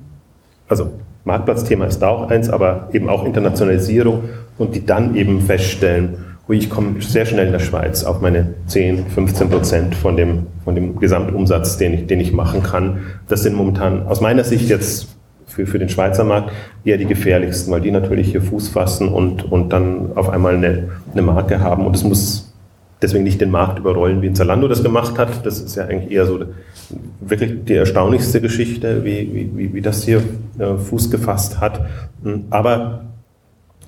Also Marktplatzthema ist da auch eins, aber eben auch Internationalisierung und die dann eben feststellen, wo ich komme sehr schnell in der Schweiz auf meine 10, 15 Prozent von dem, von dem Gesamtumsatz, den ich, den ich machen kann. Das sind momentan aus meiner Sicht jetzt für, für den Schweizer Markt eher die gefährlichsten, weil die natürlich hier Fuß fassen und, und dann auf einmal eine, eine Marke haben. Und es muss deswegen nicht den Markt überrollen, wie Zalando das gemacht hat. Das ist ja eigentlich eher so wirklich die erstaunlichste Geschichte, wie, wie, wie das hier äh, Fuß gefasst hat. Aber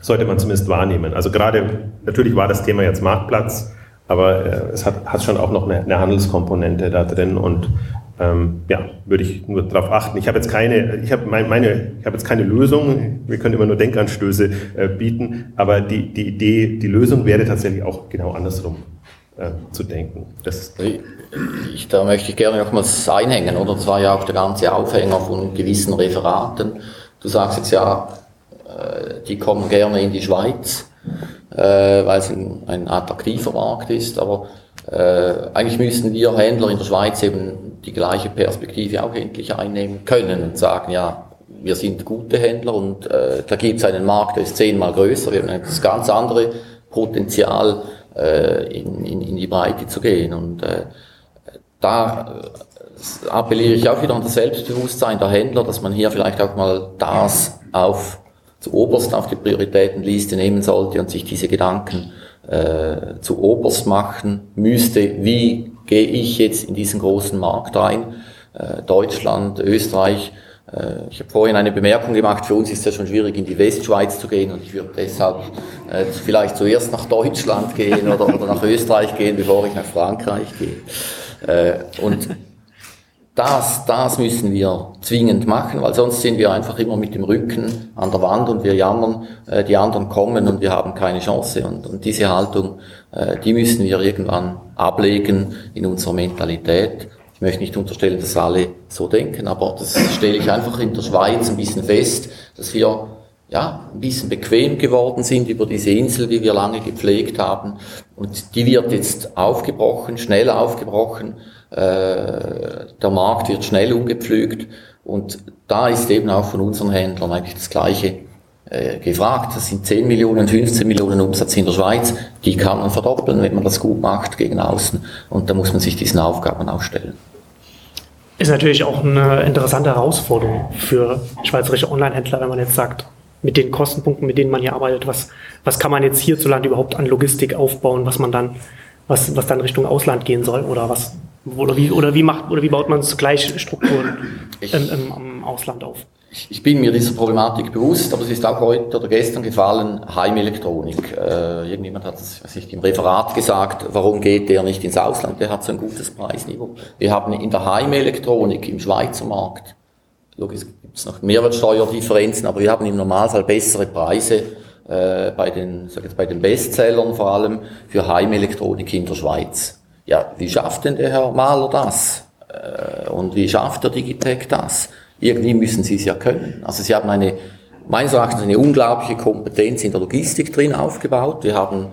sollte man zumindest wahrnehmen. Also gerade, natürlich war das Thema jetzt Marktplatz, aber äh, es hat, hat schon auch noch eine, eine Handelskomponente da drin und ähm, ja, würde ich nur darauf achten. Ich habe jetzt keine, ich habe mein, meine, ich habe jetzt keine Lösung. Wir können immer nur Denkanstöße äh, bieten, aber die, die Idee, die Lösung wäre tatsächlich auch genau andersrum äh, zu denken. Das ich, da möchte ich gerne nochmals einhängen, oder? Das war ja auch der ganze Aufhänger von gewissen Referaten. Du sagst jetzt ja, die kommen gerne in die Schweiz, äh, weil es ein, ein attraktiver Markt ist, aber äh, eigentlich müssen wir Händler in der Schweiz eben die gleiche Perspektive auch endlich einnehmen können und sagen, ja, wir sind gute Händler und äh, da gibt es einen Markt, der ist zehnmal größer, wir haben das ganz andere Potenzial, äh, in, in, in die Breite zu gehen. Und äh, da appelliere ich auch wieder an das Selbstbewusstsein der Händler, dass man hier vielleicht auch mal das auf zu oberst auf die Prioritätenliste nehmen sollte und sich diese Gedanken äh, zu oberst machen müsste, wie gehe ich jetzt in diesen großen Markt rein, äh, Deutschland, Österreich. Äh, ich habe vorhin eine Bemerkung gemacht, für uns ist es ja schon schwierig, in die Westschweiz zu gehen und ich würde deshalb äh, vielleicht zuerst nach Deutschland gehen oder, oder nach Österreich gehen, bevor ich nach Frankreich gehe. Äh, und das, das müssen wir zwingend machen, weil sonst sind wir einfach immer mit dem Rücken an der Wand und wir jammern, äh, die anderen kommen und wir haben keine Chance. Und, und diese Haltung, äh, die müssen wir irgendwann ablegen in unserer Mentalität. Ich möchte nicht unterstellen, dass alle so denken, aber das stelle ich einfach in der Schweiz ein bisschen fest, dass wir ja, ein bisschen bequem geworden sind über diese Insel, die wir lange gepflegt haben. Und die wird jetzt aufgebrochen, schnell aufgebrochen. Äh, der Markt wird schnell umgepflügt und da ist eben auch von unseren Händlern eigentlich das Gleiche äh, gefragt. Das sind 10 Millionen, 15 Millionen Umsatz in der Schweiz, die kann man verdoppeln, wenn man das gut macht gegen außen und da muss man sich diesen Aufgaben auch stellen. Ist natürlich auch eine interessante Herausforderung für schweizerische Online-Händler, wenn man jetzt sagt, mit den Kostenpunkten, mit denen man hier arbeitet, was, was kann man jetzt hierzulande überhaupt an Logistik aufbauen, was man dann, was, was dann Richtung Ausland gehen soll oder was oder wie, oder wie, macht, oder wie baut man gleich Strukturen im, im, im Ausland auf? Ich, ich bin mir dieser Problematik bewusst, aber es ist auch heute oder gestern gefallen, Heimelektronik. Äh, irgendjemand hat es was ich, im Referat gesagt, warum geht der nicht ins Ausland? Der hat so ein gutes Preisniveau. Wir haben in der Heimelektronik im Schweizer Markt, logisch gibt es noch Mehrwertsteuerdifferenzen, aber wir haben im Normalfall bessere Preise äh, bei, den, sag jetzt, bei den Bestsellern vor allem für Heimelektronik in der Schweiz ja, wie schafft denn der Herr Mahler das? Äh, und wie schafft der Digitec das? Irgendwie müssen sie es ja können. Also sie haben eine, meines Erachtens eine unglaubliche Kompetenz in der Logistik drin aufgebaut. Wir haben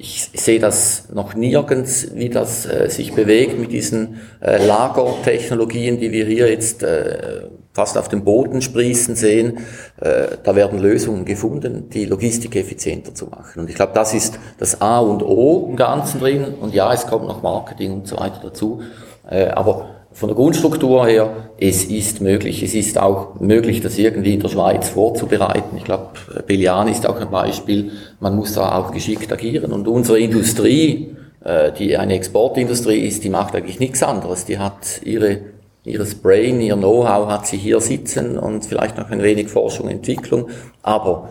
ich sehe das noch nirgends, wie das äh, sich bewegt mit diesen äh, Lagertechnologien, die wir hier jetzt äh, fast auf dem Boden sprießen sehen. Äh, da werden Lösungen gefunden, die Logistik effizienter zu machen. Und ich glaube, das ist das A und O im Ganzen drin. Und ja, es kommt noch Marketing und so weiter dazu. Äh, aber von der Grundstruktur her, es ist möglich. Es ist auch möglich, das irgendwie in der Schweiz vorzubereiten. Ich glaube, Bellian ist auch ein Beispiel. Man muss da auch geschickt agieren. Und unsere Industrie, äh, die eine Exportindustrie ist, die macht eigentlich nichts anderes. Die hat ihre, ihres Brain, ihr Know-how hat sie hier sitzen und vielleicht noch ein wenig Forschung, Entwicklung. Aber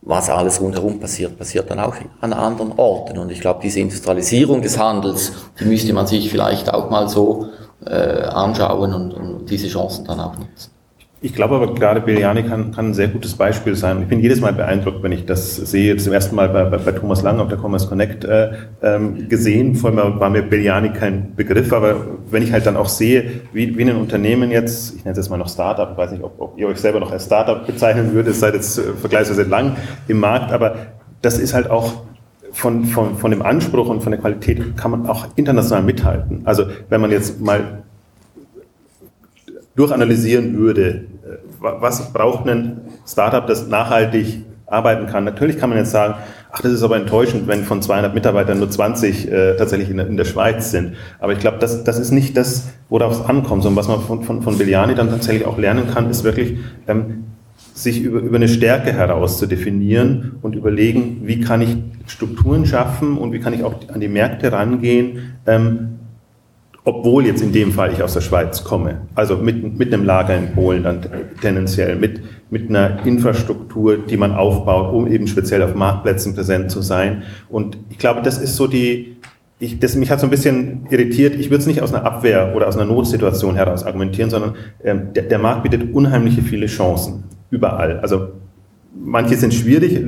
was alles rundherum passiert, passiert dann auch an anderen Orten. Und ich glaube, diese Industrialisierung des Handels, die müsste man sich vielleicht auch mal so äh, anschauen und, und diese Chancen dann auch nutzen. Ich glaube aber gerade Beliani kann, kann ein sehr gutes Beispiel sein. Ich bin jedes Mal beeindruckt, wenn ich das sehe. Zum ersten Mal bei, bei, bei Thomas Lang auf der Commerce Connect äh, ähm, gesehen. Vorher war mir Beliani kein Begriff, aber wenn ich halt dann auch sehe, wie, wie ein Unternehmen jetzt, ich nenne es jetzt mal noch Startup, ich weiß nicht, ob, ob ihr euch selber noch als Startup bezeichnen würdet, seid jetzt äh, vergleichsweise lang im Markt, aber das ist halt auch von, von, von dem Anspruch und von der Qualität kann man auch international mithalten. Also wenn man jetzt mal durchanalysieren würde, äh, was braucht ein Startup, das nachhaltig arbeiten kann. Natürlich kann man jetzt sagen, ach, das ist aber enttäuschend, wenn von 200 Mitarbeitern nur 20 äh, tatsächlich in der, in der, Schweiz sind. Aber ich glaube, das, das ist nicht das, worauf es ankommt, sondern was man von, von, von Biliani dann tatsächlich auch lernen kann, ist wirklich, ähm, sich über, über eine Stärke heraus zu definieren und überlegen, wie kann ich Strukturen schaffen und wie kann ich auch an die Märkte rangehen, ähm, obwohl jetzt in dem Fall ich aus der Schweiz komme. Also mit, mit einem Lager in Polen dann tendenziell, mit, mit einer Infrastruktur, die man aufbaut, um eben speziell auf Marktplätzen präsent zu sein. Und ich glaube, das ist so die, ich, das, mich hat so ein bisschen irritiert. Ich würde es nicht aus einer Abwehr oder aus einer Notsituation heraus argumentieren, sondern ähm, der, der Markt bietet unheimliche viele Chancen überall. Also manche sind schwierig.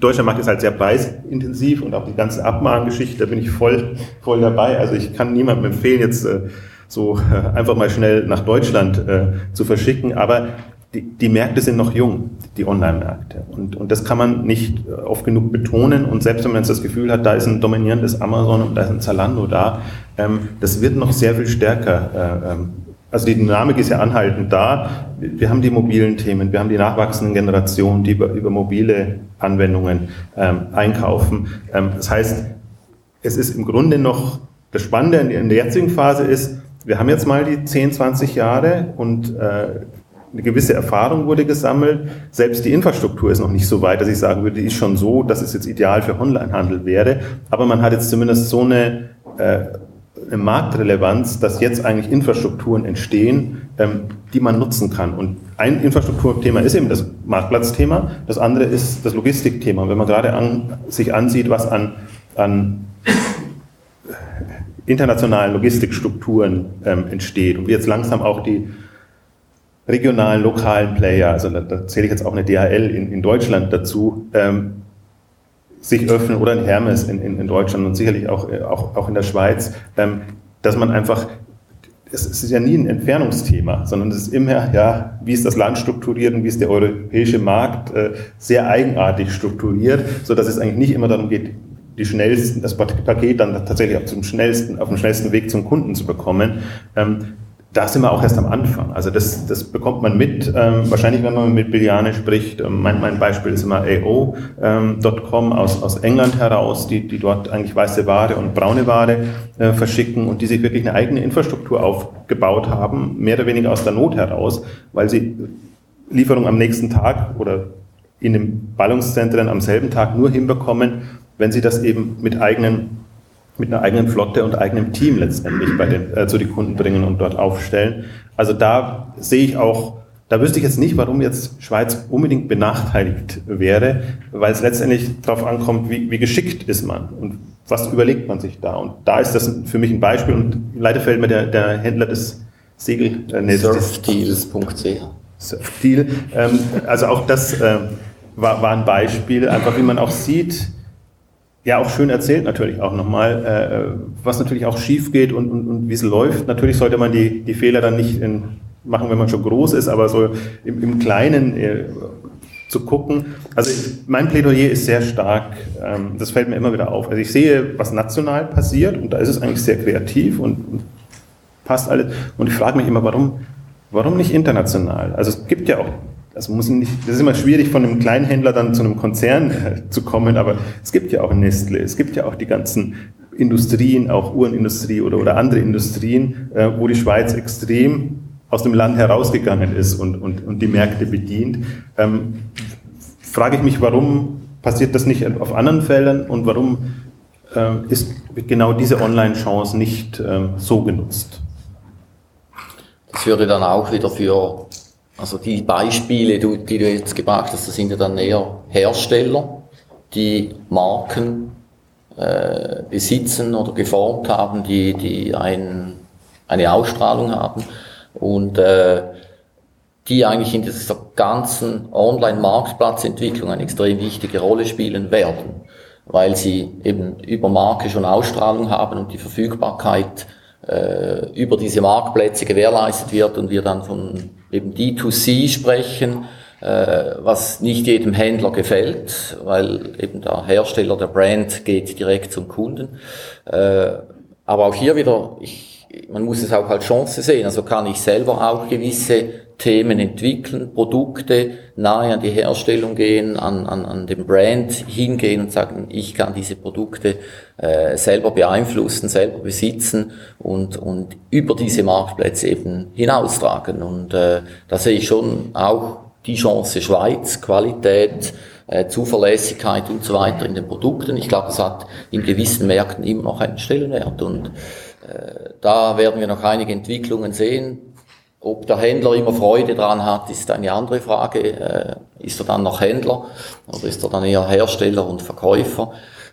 Deutscher Markt ist halt sehr preisintensiv und auch die ganze Abmahngeschichte, da bin ich voll, voll dabei. Also ich kann niemandem empfehlen, jetzt äh, so äh, einfach mal schnell nach Deutschland äh, zu verschicken. Aber die, die Märkte sind noch jung, die Online-Märkte. Und, und das kann man nicht oft genug betonen. Und selbst wenn man jetzt das Gefühl hat, da ist ein dominierendes Amazon und da ist ein Zalando da, ähm, das wird noch sehr viel stärker äh, ähm, also die Dynamik ist ja anhaltend da. Wir haben die mobilen Themen, wir haben die nachwachsenden Generationen, die über, über mobile Anwendungen ähm, einkaufen. Ähm, das heißt, es ist im Grunde noch, das Spannende in der jetzigen Phase ist, wir haben jetzt mal die 10, 20 Jahre und äh, eine gewisse Erfahrung wurde gesammelt. Selbst die Infrastruktur ist noch nicht so weit, dass ich sagen würde, die ist schon so, dass es jetzt ideal für Onlinehandel wäre. Aber man hat jetzt zumindest so eine äh, eine Marktrelevanz, dass jetzt eigentlich Infrastrukturen entstehen, ähm, die man nutzen kann. Und ein Infrastrukturthema ist eben das Marktplatzthema, das andere ist das Logistikthema. Und wenn man gerade an, sich ansieht, was an, an internationalen Logistikstrukturen ähm, entsteht und wie jetzt langsam auch die regionalen, lokalen Player, also da, da zähle ich jetzt auch eine DHL in, in Deutschland dazu, ähm, sich öffnen oder ein Hermes in, in, in Deutschland und sicherlich auch, äh, auch, auch in der Schweiz, ähm, dass man einfach, es, ist ja nie ein Entfernungsthema, sondern es ist immer, ja, wie ist das Land strukturiert und wie ist der europäische Markt äh, sehr eigenartig strukturiert, so dass es eigentlich nicht immer darum geht, die schnellsten, das Paket dann tatsächlich auch zum schnellsten, auf dem schnellsten Weg zum Kunden zu bekommen. Ähm, da sind wir auch erst am Anfang. Also das, das bekommt man mit. Ähm, wahrscheinlich, wenn man mit Biliane spricht, ähm, mein, mein Beispiel ist immer AO.com ähm, aus, aus England heraus, die, die dort eigentlich weiße Ware und braune Ware äh, verschicken und die sich wirklich eine eigene Infrastruktur aufgebaut haben, mehr oder weniger aus der Not heraus, weil sie Lieferung am nächsten Tag oder in den Ballungszentren am selben Tag nur hinbekommen, wenn sie das eben mit eigenen mit einer eigenen Flotte und eigenem Team letztendlich bei den, äh, zu den Kunden bringen und dort aufstellen. Also da sehe ich auch, da wüsste ich jetzt nicht, warum jetzt Schweiz unbedingt benachteiligt wäre, weil es letztendlich darauf ankommt, wie, wie geschickt ist man und was überlegt man sich da. Und da ist das für mich ein Beispiel und leider fällt mir der, der Händler des Segel... Äh, Surfdeals.ch Surfdeal. Ähm, also auch das äh, war, war ein Beispiel, einfach wie man auch sieht, ja, auch schön erzählt natürlich auch nochmal, äh, was natürlich auch schief geht und, und, und wie es läuft. Natürlich sollte man die, die Fehler dann nicht in, machen, wenn man schon groß ist, aber so im, im Kleinen äh, zu gucken. Also ich, mein Plädoyer ist sehr stark, ähm, das fällt mir immer wieder auf. Also ich sehe, was national passiert und da ist es eigentlich sehr kreativ und, und passt alles. Und ich frage mich immer, warum, warum nicht international? Also es gibt ja auch, also muss nicht, das ist immer schwierig von einem Kleinhändler dann zu einem Konzern äh, zu kommen, aber es gibt ja auch Nestle, es gibt ja auch die ganzen Industrien, auch Uhrenindustrie oder, oder andere Industrien, äh, wo die Schweiz extrem aus dem Land herausgegangen ist und, und, und die Märkte bedient. Ähm, frage ich mich, warum passiert das nicht auf anderen Feldern und warum ähm, ist genau diese Online-Chance nicht ähm, so genutzt? Das würde dann auch wieder für, also die Beispiele, die du jetzt gebracht hast, das sind ja dann eher Hersteller, die Marken äh, besitzen oder geformt haben, die, die ein, eine Ausstrahlung haben. Und äh, die eigentlich in dieser ganzen Online-Marktplatzentwicklung eine extrem wichtige Rolle spielen werden, weil sie eben über Marke schon Ausstrahlung haben und die Verfügbarkeit äh, über diese Marktplätze gewährleistet wird und wir dann von eben D2C sprechen, äh, was nicht jedem Händler gefällt, weil eben der Hersteller, der Brand geht direkt zum Kunden. Äh, aber auch hier wieder, ich man muss es auch als Chance sehen. Also kann ich selber auch gewisse Themen entwickeln, Produkte nahe an die Herstellung gehen, an, an, an den Brand hingehen und sagen, ich kann diese Produkte äh, selber beeinflussen, selber besitzen und, und über diese Marktplätze eben hinaustragen. Und äh, da sehe ich schon auch die Chance Schweiz, Qualität, äh, Zuverlässigkeit und so weiter in den Produkten. Ich glaube, das hat in gewissen Märkten immer noch einen Stellenwert und da werden wir noch einige Entwicklungen sehen. Ob der Händler immer Freude dran hat, ist eine andere Frage. Äh, ist er dann noch Händler oder ist er dann eher Hersteller und Verkäufer?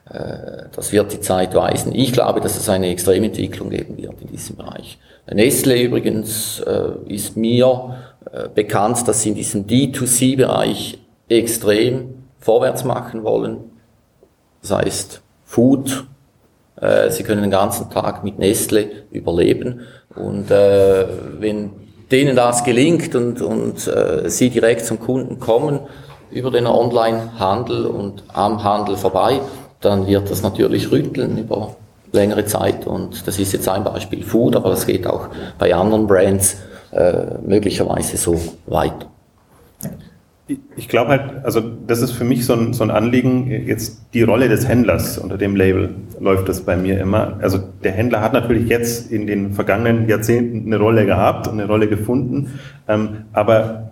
Äh, das wird die Zeit weisen. Ich glaube, dass es eine Extrementwicklung geben wird in diesem Bereich. Nestle übrigens äh, ist mir bekannt, dass sie in diesem D2C-Bereich extrem vorwärts machen wollen. Das heißt Food, sie können den ganzen Tag mit Nestle überleben. Und wenn denen das gelingt und, und äh, sie direkt zum Kunden kommen über den Online-Handel und am Handel vorbei, dann wird das natürlich rütteln über längere Zeit. Und das ist jetzt ein Beispiel Food, aber das geht auch bei anderen Brands äh, möglicherweise so weiter ich glaube halt, also das ist für mich so ein, so ein Anliegen, jetzt die Rolle des Händlers unter dem Label läuft das bei mir immer. Also der Händler hat natürlich jetzt in den vergangenen Jahrzehnten eine Rolle gehabt und eine Rolle gefunden, ähm, aber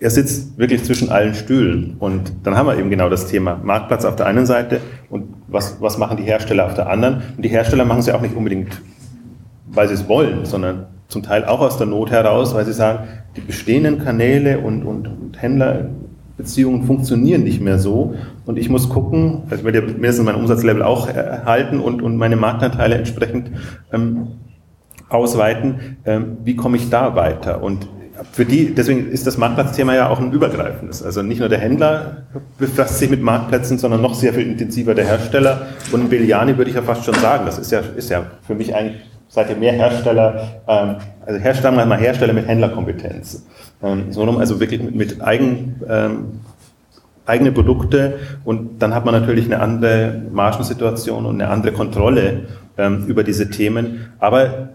er sitzt wirklich zwischen allen Stühlen und dann haben wir eben genau das Thema Marktplatz auf der einen Seite und was, was machen die Hersteller auf der anderen. Und die Hersteller machen es ja auch nicht unbedingt, weil sie es wollen, sondern zum Teil auch aus der Not heraus, weil sie sagen, die bestehenden Kanäle und, und, und Händlerbeziehungen funktionieren nicht mehr so und ich muss gucken, also ich werde ja mindestens mein Umsatzlevel auch erhalten und, und meine Marktanteile entsprechend ähm, ausweiten, ähm, wie komme ich da weiter und für die, deswegen ist das Marktplatzthema ja auch ein übergreifendes. Also nicht nur der Händler befasst sich mit Marktplätzen, sondern noch sehr viel intensiver der Hersteller. Und in Belliani würde ich ja fast schon sagen, das ist ja, ist ja für mich eigentlich seid ihr mehr Hersteller, ähm, also Hersteller, manchmal Hersteller mit Händlerkompetenz. Ähm, so also wirklich mit, mit eigen, ähm, eigene Produkte und dann hat man natürlich eine andere Margensituation und eine andere Kontrolle ähm, über diese Themen. Aber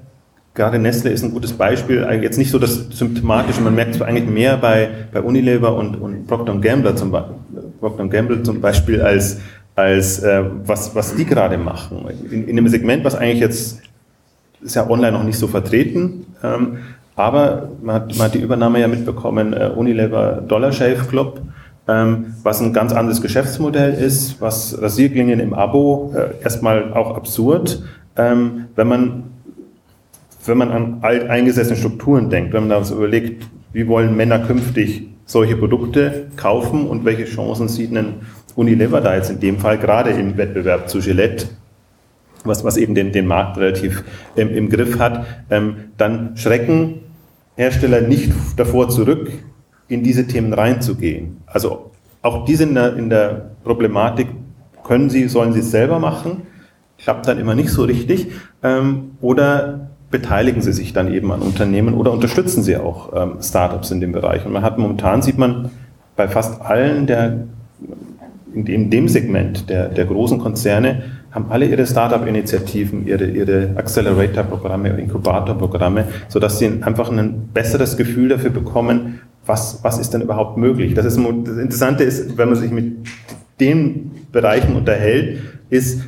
gerade Nestle ist ein gutes Beispiel, jetzt nicht so das Symptomatische, man merkt es eigentlich mehr bei, bei Unilever und, und Procter Gamble zum, Procter Gamble zum Beispiel als, als äh, was, was die gerade machen. In, in einem Segment, was eigentlich jetzt ist ja online noch nicht so vertreten, ähm, aber man hat, man hat die Übernahme ja mitbekommen, äh, Unilever Dollar Shave Club, ähm, was ein ganz anderes Geschäftsmodell ist, was Rasierklingen im Abo äh, erstmal auch absurd, ähm, wenn man wenn man an alt eingesessene Strukturen denkt, wenn man da so überlegt, wie wollen Männer künftig solche Produkte kaufen und welche Chancen sieht ein Unilever da jetzt in dem Fall gerade im Wettbewerb zu Gillette was, was eben den, den Markt relativ ähm, im Griff hat, ähm, dann schrecken Hersteller nicht davor zurück, in diese Themen reinzugehen. Also auch die sind in der, in der Problematik, können sie, sollen sie es selber machen, klappt dann immer nicht so richtig, ähm, oder beteiligen sie sich dann eben an Unternehmen oder unterstützen sie auch ähm, Startups in dem Bereich. Und man hat momentan, sieht man, bei fast allen der, in dem, dem Segment der, der großen Konzerne haben alle ihre Startup-Initiativen, ihre, ihre Accelerator-Programme, Inkubator-Programme, sodass sie einfach ein besseres Gefühl dafür bekommen, was, was ist denn überhaupt möglich. Das, ist, das Interessante ist, wenn man sich mit den Bereichen unterhält, ist,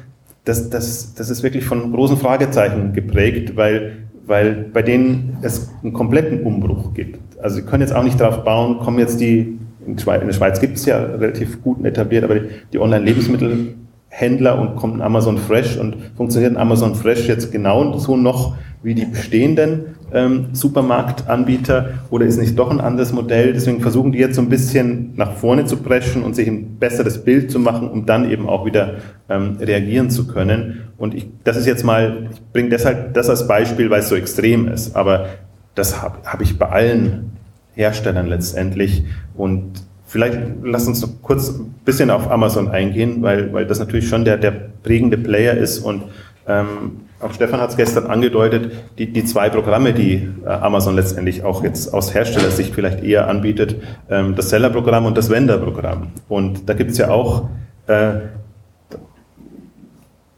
dass das, das ist wirklich von großen Fragezeichen geprägt, weil, weil bei denen es einen kompletten Umbruch gibt. Also sie können jetzt auch nicht darauf bauen, kommen jetzt die, in der Schweiz gibt es ja relativ gut etabliert, aber die Online-Lebensmittelhändler und kommt Amazon Fresh und funktioniert Amazon Fresh jetzt genau so noch wie die bestehenden ähm, Supermarktanbieter oder ist nicht doch ein anderes Modell? Deswegen versuchen die jetzt so ein bisschen nach vorne zu preschen und sich ein besseres Bild zu machen, um dann eben auch wieder ähm, reagieren zu können. Und ich, das ist jetzt mal, ich bringe deshalb das als Beispiel, weil es so extrem ist, aber das habe hab ich bei allen Herstellern letztendlich und Vielleicht lass uns noch kurz ein bisschen auf Amazon eingehen, weil, weil das natürlich schon der, der prägende Player ist und ähm, auch Stefan hat es gestern angedeutet, die, die zwei Programme, die äh, Amazon letztendlich auch jetzt aus Herstellersicht vielleicht eher anbietet, ähm, das Seller-Programm und das Vendor-Programm. Und da gibt es ja auch äh,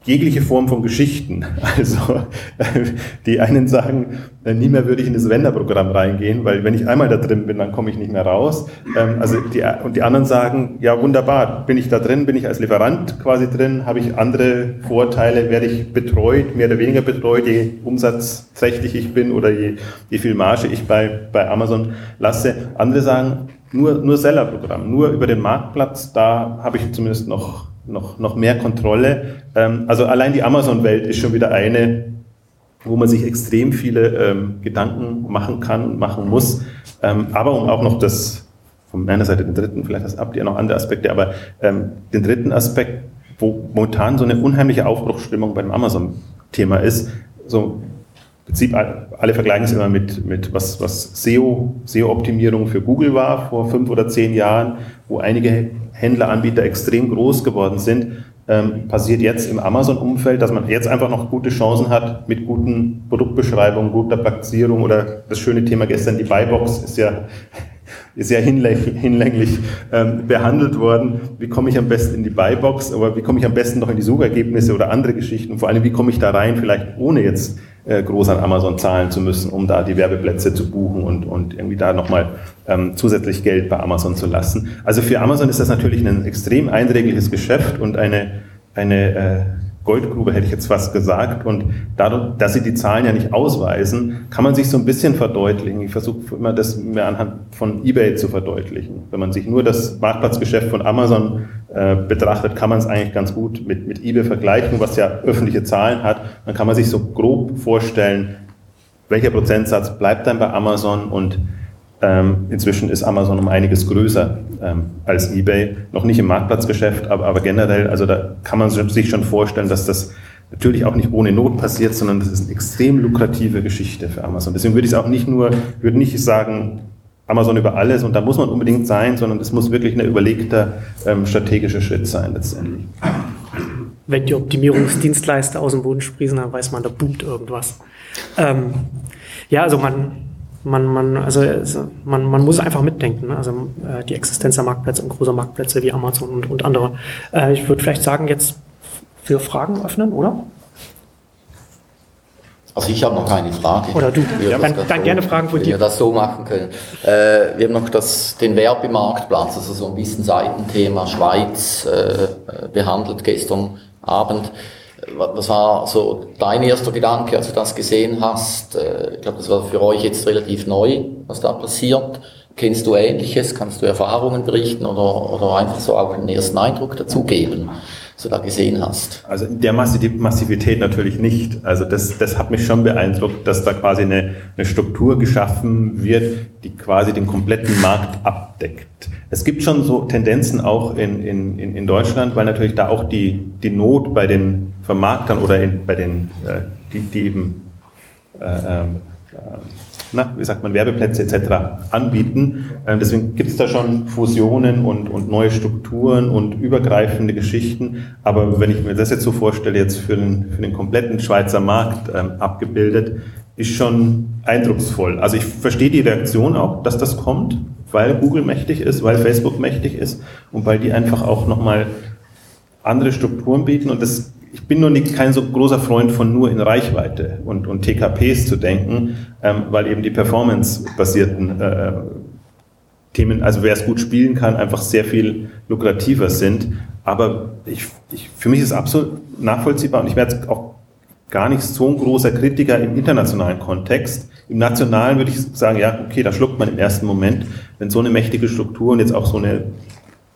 jegliche Form von Geschichten. Also die einen sagen, äh, nie mehr würde ich in das Wenderprogramm reingehen, weil wenn ich einmal da drin bin, dann komme ich nicht mehr raus. Ähm, also die, und die anderen sagen, ja wunderbar, bin ich da drin, bin ich als Lieferant quasi drin, habe ich andere Vorteile, werde ich betreut, mehr oder weniger betreut, je umsatzträchtig ich bin oder je, je viel Marge ich bei, bei Amazon lasse. Andere sagen, nur, nur Sellerprogramm, nur über den Marktplatz, da habe ich zumindest noch noch, noch mehr Kontrolle. Ähm, also allein die Amazon-Welt ist schon wieder eine, wo man sich extrem viele ähm, Gedanken machen kann und machen muss. Ähm, aber um auch noch das, von meiner Seite den dritten, vielleicht habt ihr noch andere Aspekte, aber ähm, den dritten Aspekt, wo momentan so eine unheimliche Aufbruchsstimmung beim Amazon-Thema ist, so Prinzip alle vergleichen es immer mit, mit was, was SEO, SEO-Optimierung für Google war vor fünf oder zehn Jahren, wo einige Händleranbieter extrem groß geworden sind, ähm, passiert jetzt im Amazon-Umfeld, dass man jetzt einfach noch gute Chancen hat mit guten Produktbeschreibungen, guter Platzierung oder das schöne Thema gestern, die Buybox ist ja ist ja hinlänglich, hinlänglich ähm, behandelt worden. Wie komme ich am besten in die Buybox, aber wie komme ich am besten noch in die Suchergebnisse oder andere Geschichten? Und vor allem, wie komme ich da rein, vielleicht ohne jetzt äh, groß an Amazon zahlen zu müssen, um da die Werbeplätze zu buchen und, und irgendwie da nochmal ähm, zusätzlich Geld bei Amazon zu lassen. Also für Amazon ist das natürlich ein extrem einträgliches Geschäft und eine, eine äh, Goldgrube, hätte ich jetzt fast gesagt. Und dadurch, dass sie die Zahlen ja nicht ausweisen, kann man sich so ein bisschen verdeutlichen. Ich versuche immer das mir anhand von eBay zu verdeutlichen. Wenn man sich nur das Marktplatzgeschäft von Amazon äh, betrachtet, kann man es eigentlich ganz gut mit, mit eBay vergleichen, was ja öffentliche Zahlen hat. Dann kann man sich so grob vorstellen, welcher Prozentsatz bleibt dann bei Amazon und ähm, inzwischen ist Amazon um einiges größer ähm, als eBay. Noch nicht im Marktplatzgeschäft, aber, aber generell, also da kann man sich schon vorstellen, dass das natürlich auch nicht ohne Not passiert, sondern das ist eine extrem lukrative Geschichte für Amazon. Deswegen würde ich es auch nicht nur, würde nicht sagen, Amazon über alles und da muss man unbedingt sein, sondern das muss wirklich ein überlegter ähm, strategischer Schritt sein letztendlich. Wenn die Optimierungsdienstleister aus dem Boden sprießen, dann weiß man, da boomt irgendwas. Ähm, ja, also man, man, man, also, also man, man muss einfach mitdenken. Ne? Also äh, die Existenz der Marktplätze und großer Marktplätze wie Amazon und, und andere. Äh, ich würde vielleicht sagen, jetzt für Fragen öffnen, oder? Also ich habe noch keine Frage. Oder du, ja, dann, dann so, gerne Fragen von dir. wir das so machen können. Äh, wir haben noch das, den Werbemarktplatz, also so ein bisschen Seitenthema Schweiz äh, behandelt gestern Abend. Was war so dein erster Gedanke, als du das gesehen hast? Äh, ich glaube, das war für euch jetzt relativ neu, was da passiert. Kennst du Ähnliches? Kannst du Erfahrungen berichten oder, oder einfach so auch einen ersten Eindruck dazu geben, du da gesehen hast? Also in der Massivität natürlich nicht. Also das, das hat mich schon beeindruckt, dass da quasi eine, eine Struktur geschaffen wird, die quasi den kompletten Markt abdeckt. Es gibt schon so Tendenzen auch in, in, in Deutschland, weil natürlich da auch die, die Not bei den Vermarktern oder in, bei den, äh, die, die eben, äh, äh, na, wie sagt man, Werbeplätze etc. anbieten. Äh, deswegen gibt es da schon Fusionen und, und neue Strukturen und übergreifende Geschichten. Aber wenn ich mir das jetzt so vorstelle, jetzt für den, für den kompletten Schweizer Markt ähm, abgebildet, ist schon eindrucksvoll. Also ich verstehe die Reaktion auch, dass das kommt, weil Google mächtig ist, weil Facebook mächtig ist und weil die einfach auch nochmal andere Strukturen bieten und das ich bin nur nicht kein so großer Freund von nur in Reichweite und, und TKPs zu denken, ähm, weil eben die performance-basierten äh, Themen, also wer es gut spielen kann, einfach sehr viel lukrativer sind. Aber ich, ich, für mich ist es absolut nachvollziehbar und ich werde auch gar nicht so ein großer Kritiker im internationalen Kontext. Im nationalen würde ich sagen, ja, okay, da schluckt man im ersten Moment, wenn so eine mächtige Struktur und jetzt auch so eine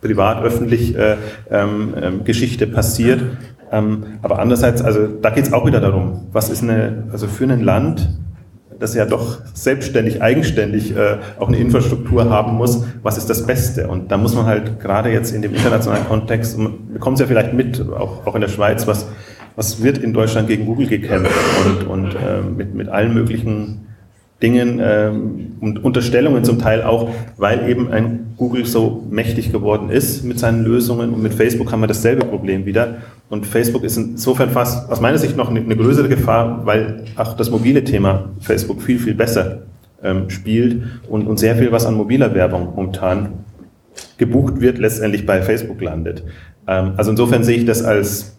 privat-öffentlich äh, ähm, ähm, Geschichte passiert. Ähm, aber andererseits, also da geht es auch wieder darum, was ist eine, also für ein Land, das ja doch selbstständig, eigenständig äh, auch eine Infrastruktur haben muss, was ist das Beste? Und da muss man halt gerade jetzt in dem internationalen Kontext, und kommen es ja vielleicht mit, auch, auch in der Schweiz, was, was wird in Deutschland gegen Google gekämpft und, und äh, mit, mit allen möglichen Dingen ähm, und Unterstellungen zum Teil auch, weil eben ein Google so mächtig geworden ist mit seinen Lösungen und mit Facebook haben wir dasselbe Problem wieder. Und Facebook ist insofern fast aus meiner Sicht noch eine, größere Gefahr, weil auch das mobile Thema Facebook viel, viel besser ähm, spielt und, und sehr viel, was an mobiler Werbung momentan gebucht wird, letztendlich bei Facebook landet. Ähm, also insofern sehe ich das als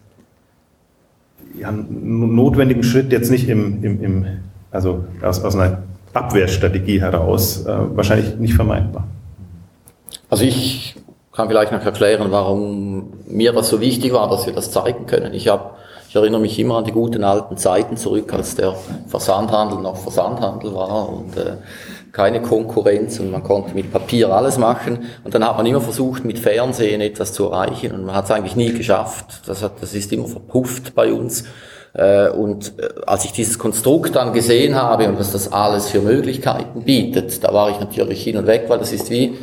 ja, notwendigen Schritt jetzt nicht im, im, im also aus, aus einer Abwehrstrategie heraus äh, wahrscheinlich nicht vermeidbar. Also ich kann vielleicht noch erklären, warum mir das so wichtig war, dass wir das zeigen können. Ich habe ich erinnere mich immer an die guten alten Zeiten zurück, als der Versandhandel noch Versandhandel war und äh, keine Konkurrenz und man konnte mit Papier alles machen. Und dann hat man immer versucht, mit Fernsehen etwas zu erreichen und man hat es eigentlich nie geschafft. Das, hat, das ist immer verpufft bei uns. Äh, und äh, als ich dieses Konstrukt dann gesehen habe und was das alles für Möglichkeiten bietet, da war ich natürlich hin und weg, weil das ist wie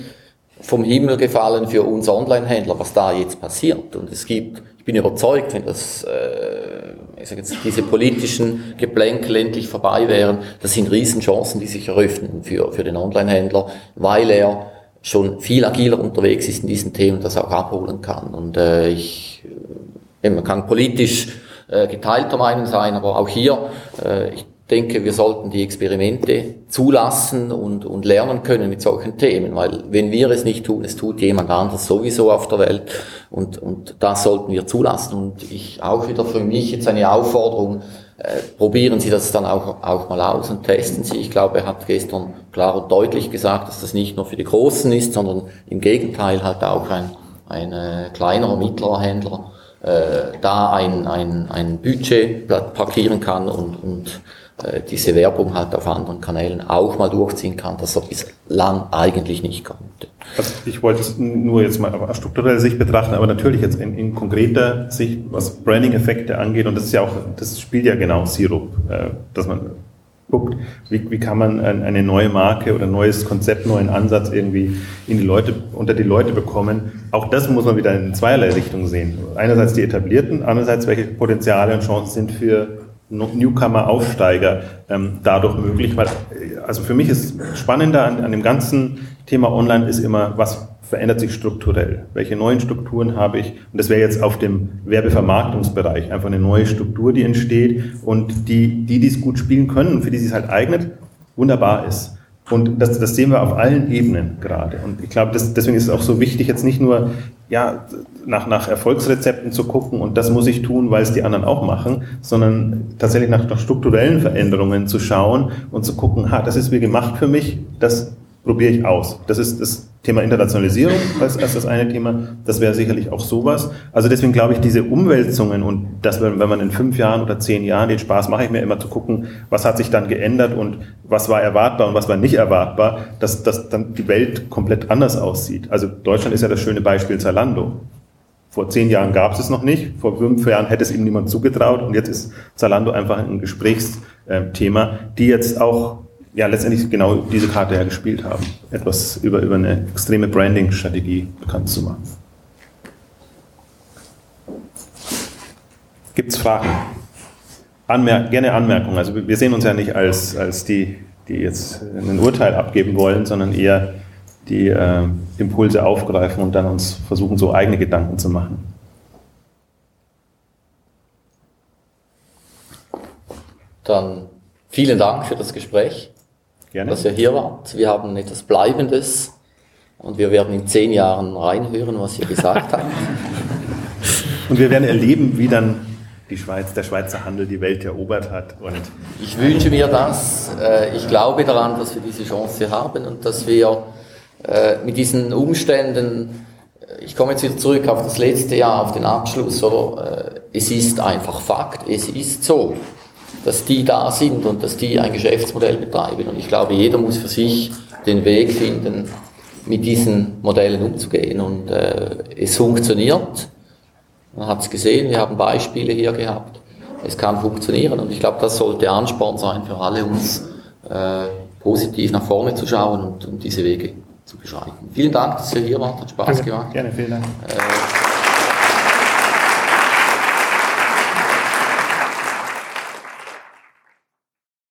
vom Himmel gefallen für uns Online-Händler, was da jetzt passiert. Und es gibt, ich bin überzeugt, wenn das, äh, ich sage jetzt, diese politischen Geplänkel endlich vorbei wären, das sind Riesenchancen, die sich eröffnen für, für den Online-Händler, weil er schon viel agiler unterwegs ist in diesen Themen, das auch abholen kann. Und äh, ich, äh, man kann politisch äh, geteilter Meinung sein, aber auch hier, äh, ich denke, wir sollten die Experimente zulassen und, und lernen können mit solchen Themen, weil wenn wir es nicht tun, es tut jemand anderes sowieso auf der Welt und, und das sollten wir zulassen. Und ich auch wieder für mich jetzt eine Aufforderung, äh, probieren Sie das dann auch, auch mal aus und testen Sie. Ich glaube, er hat gestern klar und deutlich gesagt, dass das nicht nur für die Großen ist, sondern im Gegenteil halt auch ein, ein äh, kleinerer, mittlerer Händler äh, da ein, ein, ein Budget parkieren kann und, und äh, diese Werbung halt auf anderen Kanälen auch mal durchziehen kann, das er bislang eigentlich nicht konnte. Also ich wollte es nur jetzt mal aus struktureller Sicht betrachten, aber natürlich jetzt in, in konkreter Sicht, was Branding-Effekte angeht, und das ist ja auch, das spielt ja genau Sirup, äh, dass man guckt, wie, wie kann man eine neue Marke oder neues Konzept, neuen Ansatz irgendwie in die Leute, unter die Leute bekommen. Auch das muss man wieder in zweierlei Richtungen sehen. Einerseits die etablierten, andererseits welche Potenziale und Chancen sind für Newcomer, Aufsteiger ähm, dadurch möglich, weil also für mich ist spannender an, an dem ganzen Thema Online ist immer, was verändert sich strukturell? Welche neuen Strukturen habe ich? Und das wäre jetzt auf dem Werbevermarktungsbereich einfach eine neue Struktur, die entsteht und die, die dies gut spielen können und für die es halt eignet, wunderbar ist. Und das, das sehen wir auf allen Ebenen gerade. Und ich glaube, das, deswegen ist es auch so wichtig, jetzt nicht nur ja, nach, nach Erfolgsrezepten zu gucken und das muss ich tun, weil es die anderen auch machen, sondern tatsächlich nach, nach strukturellen Veränderungen zu schauen und zu gucken, ha, das ist wie gemacht für mich, das probiere ich aus. Das ist das Thema Internationalisierung als, als das eine Thema. Das wäre sicherlich auch sowas. Also deswegen glaube ich, diese Umwälzungen und dass wenn man in fünf Jahren oder zehn Jahren den Spaß mache ich mir immer zu gucken, was hat sich dann geändert und was war erwartbar und was war nicht erwartbar, dass, dass dann die Welt komplett anders aussieht. Also Deutschland ist ja das schöne Beispiel Zalando. Vor zehn Jahren gab es es noch nicht, vor fünf Jahren hätte es ihm niemand zugetraut und jetzt ist Zalando einfach ein Gesprächsthema, die jetzt auch ja letztendlich genau diese Karte ja gespielt haben, etwas über, über eine extreme Branding-Strategie bekannt zu machen. Gibt es Fragen? Anmer gerne Anmerkungen. Also wir sehen uns ja nicht als, als die, die jetzt ein Urteil abgeben wollen, sondern eher die äh, Impulse aufgreifen und dann uns versuchen, so eigene Gedanken zu machen. Dann vielen Dank für das Gespräch, Gerne. dass ihr hier wart. Wir haben etwas Bleibendes und wir werden in zehn Jahren reinhören, was ihr gesagt habt. Und wir werden erleben, wie dann die Schweiz, der Schweizer Handel die Welt erobert hat. Und Ich wünsche mir das. Äh, Ich glaube daran, dass wir diese Chance haben und dass wir äh, mit diesen Umständen, äh, ich komme jetzt wieder zurück auf das letzte Jahr, auf den Abschluss, oder? Es ist einfach Fakt, es ist so, dass die da sind und dass die ein Geschäftsmodell betreiben. Und ich glaube, jeder muss für sich den Weg finden, mit diesen Modellen umzugehen. Und äh, es funktioniert. Man hat es gesehen, wir haben Beispiele hier gehabt. Es kann funktionieren und ich glaube, das sollte Ansporn sein für alle uns, äh, positiv nach vorne zu schauen und, und diese Wege zu beschreiten. Vielen Dank, dass ihr hier wart, hat Spaß gemacht. gerne, vielen Dank. Äh,